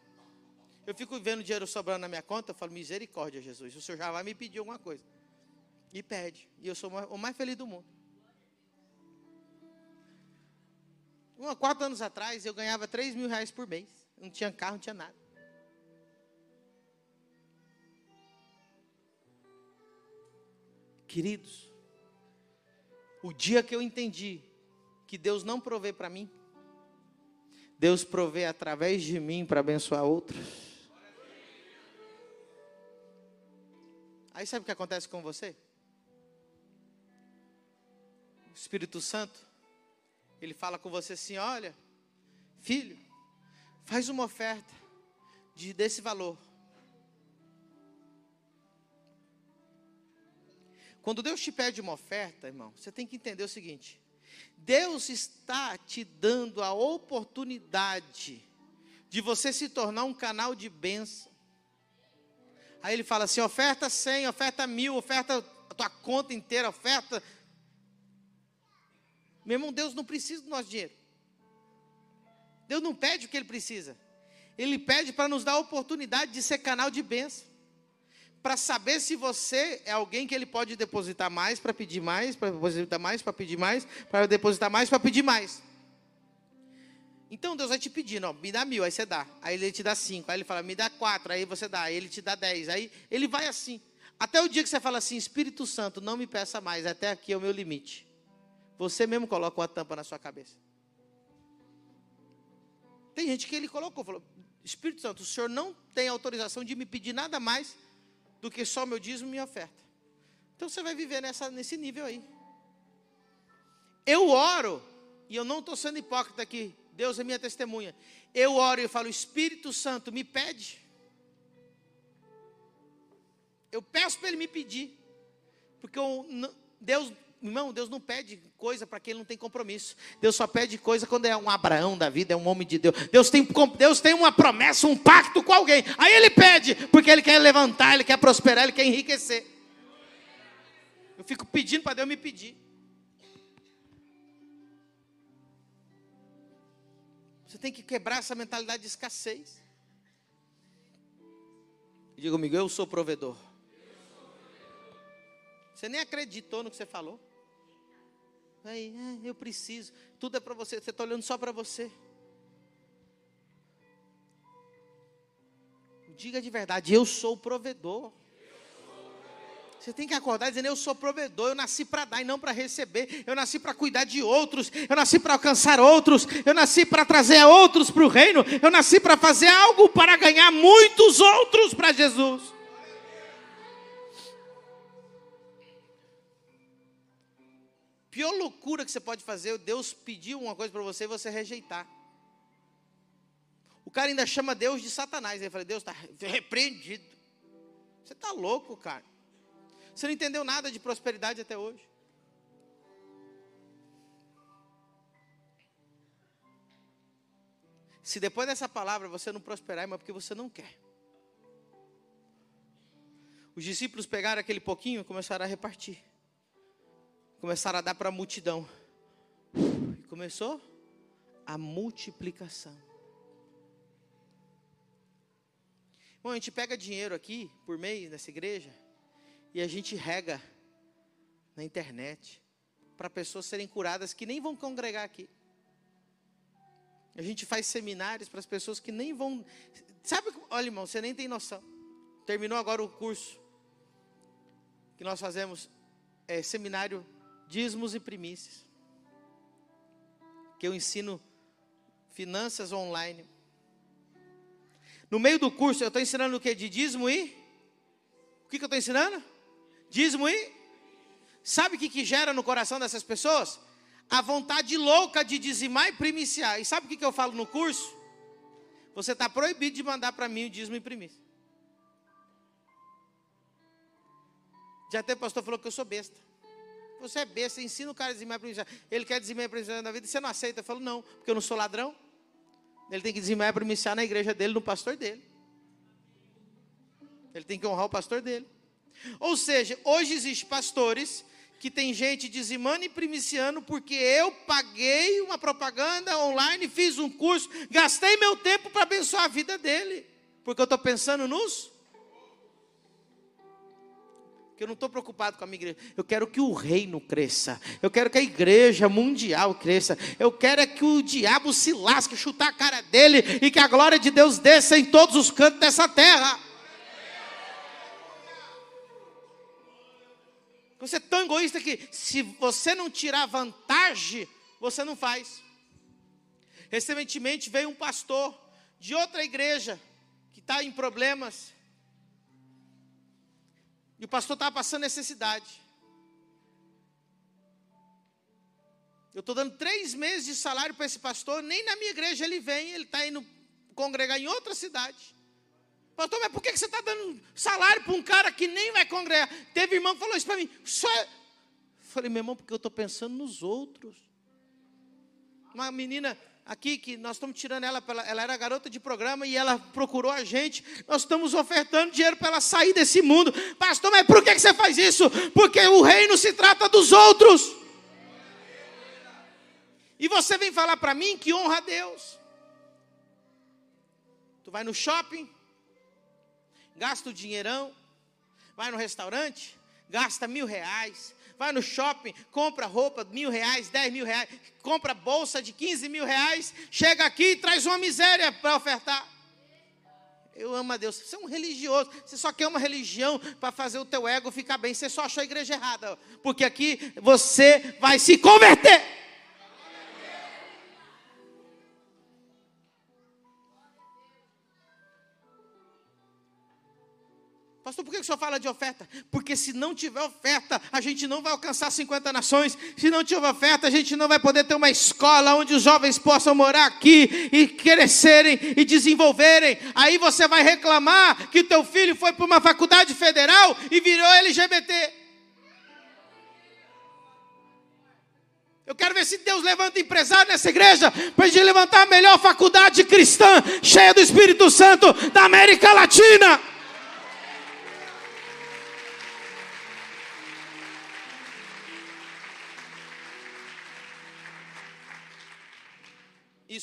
Eu fico vendo dinheiro sobrando na minha conta, eu falo, misericórdia, Jesus. O Senhor já vai me pedir alguma coisa. E pede. E eu sou o mais feliz do mundo. Um, quatro anos atrás, eu ganhava 3 mil reais por mês. Não tinha carro, não tinha nada. Queridos, o dia que eu entendi que Deus não provê para mim, Deus provê através de mim para abençoar outros. Aí sabe o que acontece com você? O Espírito Santo, ele fala com você assim: olha, filho, faz uma oferta de, desse valor. Quando Deus te pede uma oferta, irmão, você tem que entender o seguinte: Deus está te dando a oportunidade de você se tornar um canal de bênção. Aí ele fala assim: oferta 100, oferta mil, oferta a tua conta inteira, oferta. Meu irmão, Deus não precisa do nosso dinheiro. Deus não pede o que ele precisa. Ele pede para nos dar a oportunidade de ser canal de bênção para saber se você é alguém que ele pode depositar mais para pedir mais, para depositar mais para pedir mais, para depositar mais para pedir mais. Então Deus vai te pedindo, ó, me dá mil, aí você dá. Aí ele te dá cinco, aí ele fala, me dá quatro, aí você dá, aí ele te dá dez. Aí ele vai assim. Até o dia que você fala assim, Espírito Santo, não me peça mais, até aqui é o meu limite. Você mesmo coloca uma tampa na sua cabeça. Tem gente que ele colocou, falou, Espírito Santo, o Senhor não tem autorização de me pedir nada mais do que só meu dízimo e minha oferta. Então você vai viver nessa, nesse nível aí. Eu oro, e eu não estou sendo hipócrita aqui, Deus é minha testemunha. Eu oro e falo, Espírito Santo, me pede. Eu peço para ele me pedir. Porque eu, Deus, irmão, Deus não pede coisa para quem não tem compromisso. Deus só pede coisa quando é um Abraão da vida, é um homem de Deus. Deus tem, Deus tem uma promessa, um pacto com alguém. Aí ele pede, porque ele quer levantar, ele quer prosperar, ele quer enriquecer. Eu fico pedindo para Deus me pedir. Você tem que quebrar essa mentalidade de escassez. Diga comigo, eu sou provedor. Você nem acreditou no que você falou. Aí, é, eu preciso. Tudo é para você. Você está olhando só para você. Diga de verdade, eu sou o provedor. Você tem que acordar dizendo: Eu sou provedor, eu nasci para dar e não para receber. Eu nasci para cuidar de outros. Eu nasci para alcançar outros. Eu nasci para trazer outros para o reino. Eu nasci para fazer algo para ganhar muitos outros para Jesus. Pior loucura que você pode fazer, Deus pediu uma coisa para você e você rejeitar. O cara ainda chama Deus de Satanás. Ele fala: Deus está repreendido. Você está louco, cara. Você não entendeu nada de prosperidade até hoje. Se depois dessa palavra você não prosperar, é porque você não quer. Os discípulos pegaram aquele pouquinho e começaram a repartir. Começaram a dar para a multidão. E começou a multiplicação. Bom, a gente pega dinheiro aqui por mês nessa igreja e a gente rega na internet para pessoas serem curadas que nem vão congregar aqui. A gente faz seminários para as pessoas que nem vão. Sabe, olha, irmão, você nem tem noção. Terminou agora o curso que nós fazemos é, seminário dízimos e primícias. Que eu ensino finanças online. No meio do curso, eu estou ensinando o que? De dízimo e? O que, que eu estou ensinando? Dízimo e? Sabe o que, que gera no coração dessas pessoas? A vontade louca de dizimar e primiciar. E sabe o que, que eu falo no curso? Você está proibido de mandar para mim o dízimo e primícia. Já até o pastor falou que eu sou besta. Você é besta, ensina o cara a dizimar primiciar. Ele quer dizimar primiciar na vida e você não aceita. Eu falo, não, porque eu não sou ladrão. Ele tem que dizimar primiciar na igreja dele, no pastor dele. Ele tem que honrar o pastor dele. Ou seja, hoje existem pastores que tem gente dizimando e primiciando porque eu paguei uma propaganda online, fiz um curso, gastei meu tempo para abençoar a vida dele, porque eu estou pensando nos. Que eu não estou preocupado com a minha igreja. Eu quero que o reino cresça. Eu quero que a igreja mundial cresça. Eu quero é que o diabo se lasque, chutar a cara dele e que a glória de Deus desça em todos os cantos dessa terra. Você é tão egoísta que se você não tirar vantagem, você não faz. Recentemente veio um pastor de outra igreja que está em problemas. E o pastor estava passando necessidade. Eu estou dando três meses de salário para esse pastor, nem na minha igreja ele vem, ele está indo congregar em outra cidade. Pastor, mas por que você está dando salário para um cara que nem vai congregar? Teve irmão que falou isso para mim. Só... Falei, meu irmão, porque eu estou pensando nos outros. Uma menina aqui que nós estamos tirando ela, ela era garota de programa e ela procurou a gente. Nós estamos ofertando dinheiro para ela sair desse mundo. Pastor, mas por que você faz isso? Porque o reino se trata dos outros. E você vem falar para mim que honra a Deus. Tu vai no shopping, gasta o dinheirão, vai no restaurante, gasta mil reais, vai no shopping, compra roupa mil reais, dez mil reais, compra bolsa de quinze mil reais, chega aqui e traz uma miséria para ofertar. Eu amo a Deus. Você é um religioso. Você só quer uma religião para fazer o teu ego ficar bem. Você só achou a igreja errada. Porque aqui você vai se converter. Pastor, por que o senhor fala de oferta? Porque se não tiver oferta, a gente não vai alcançar 50 nações. Se não tiver oferta, a gente não vai poder ter uma escola onde os jovens possam morar aqui e crescerem e desenvolverem. Aí você vai reclamar que teu filho foi para uma faculdade federal e virou LGBT. Eu quero ver se Deus levanta empresário nessa igreja para a gente levantar a melhor faculdade cristã, cheia do Espírito Santo da América Latina.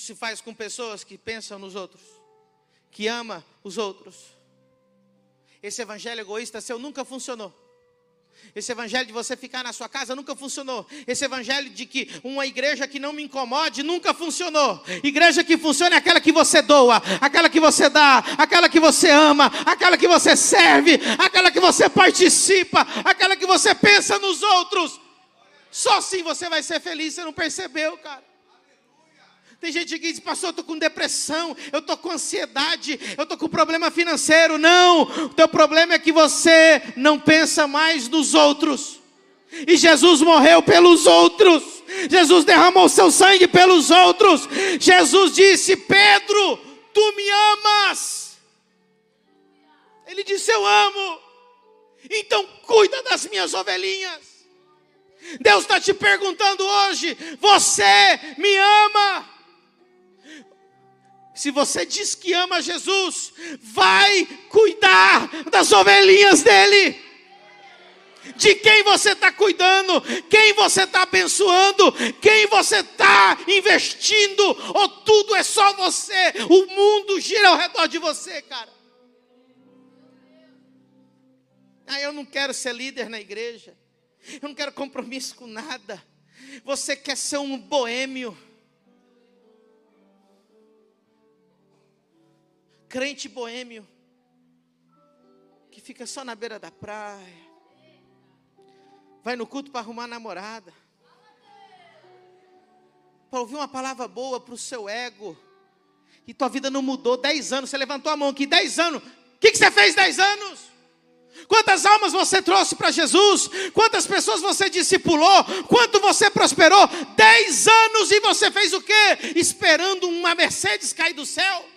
Isso se faz com pessoas que pensam nos outros, que ama os outros. Esse evangelho egoísta seu nunca funcionou. Esse evangelho de você ficar na sua casa nunca funcionou. Esse evangelho de que uma igreja que não me incomode nunca funcionou. Igreja que funciona é aquela que você doa, aquela que você dá, aquela que você ama, aquela que você serve, aquela que você participa, aquela que você pensa nos outros. Só assim você vai ser feliz. Você não percebeu, cara? Tem gente que diz, pastor, eu estou com depressão, eu estou com ansiedade, eu estou com problema financeiro. Não, o teu problema é que você não pensa mais nos outros. E Jesus morreu pelos outros. Jesus derramou seu sangue pelos outros. Jesus disse: Pedro, tu me amas. Ele disse: Eu amo. Então cuida das minhas ovelhinhas. Deus está te perguntando hoje: Você me ama? Se você diz que ama Jesus, vai cuidar das ovelhinhas dele. De quem você está cuidando, quem você está abençoando, quem você está investindo, ou tudo é só você, o mundo gira ao redor de você, cara. Ah, eu não quero ser líder na igreja, eu não quero compromisso com nada. Você quer ser um boêmio. Crente boêmio, que fica só na beira da praia, vai no culto para arrumar namorada, para ouvir uma palavra boa para o seu ego, e tua vida não mudou. Dez anos, você levantou a mão aqui, dez anos. O que, que você fez dez anos? Quantas almas você trouxe para Jesus? Quantas pessoas você discipulou? Quanto você prosperou? Dez anos e você fez o quê? Esperando uma Mercedes cair do céu?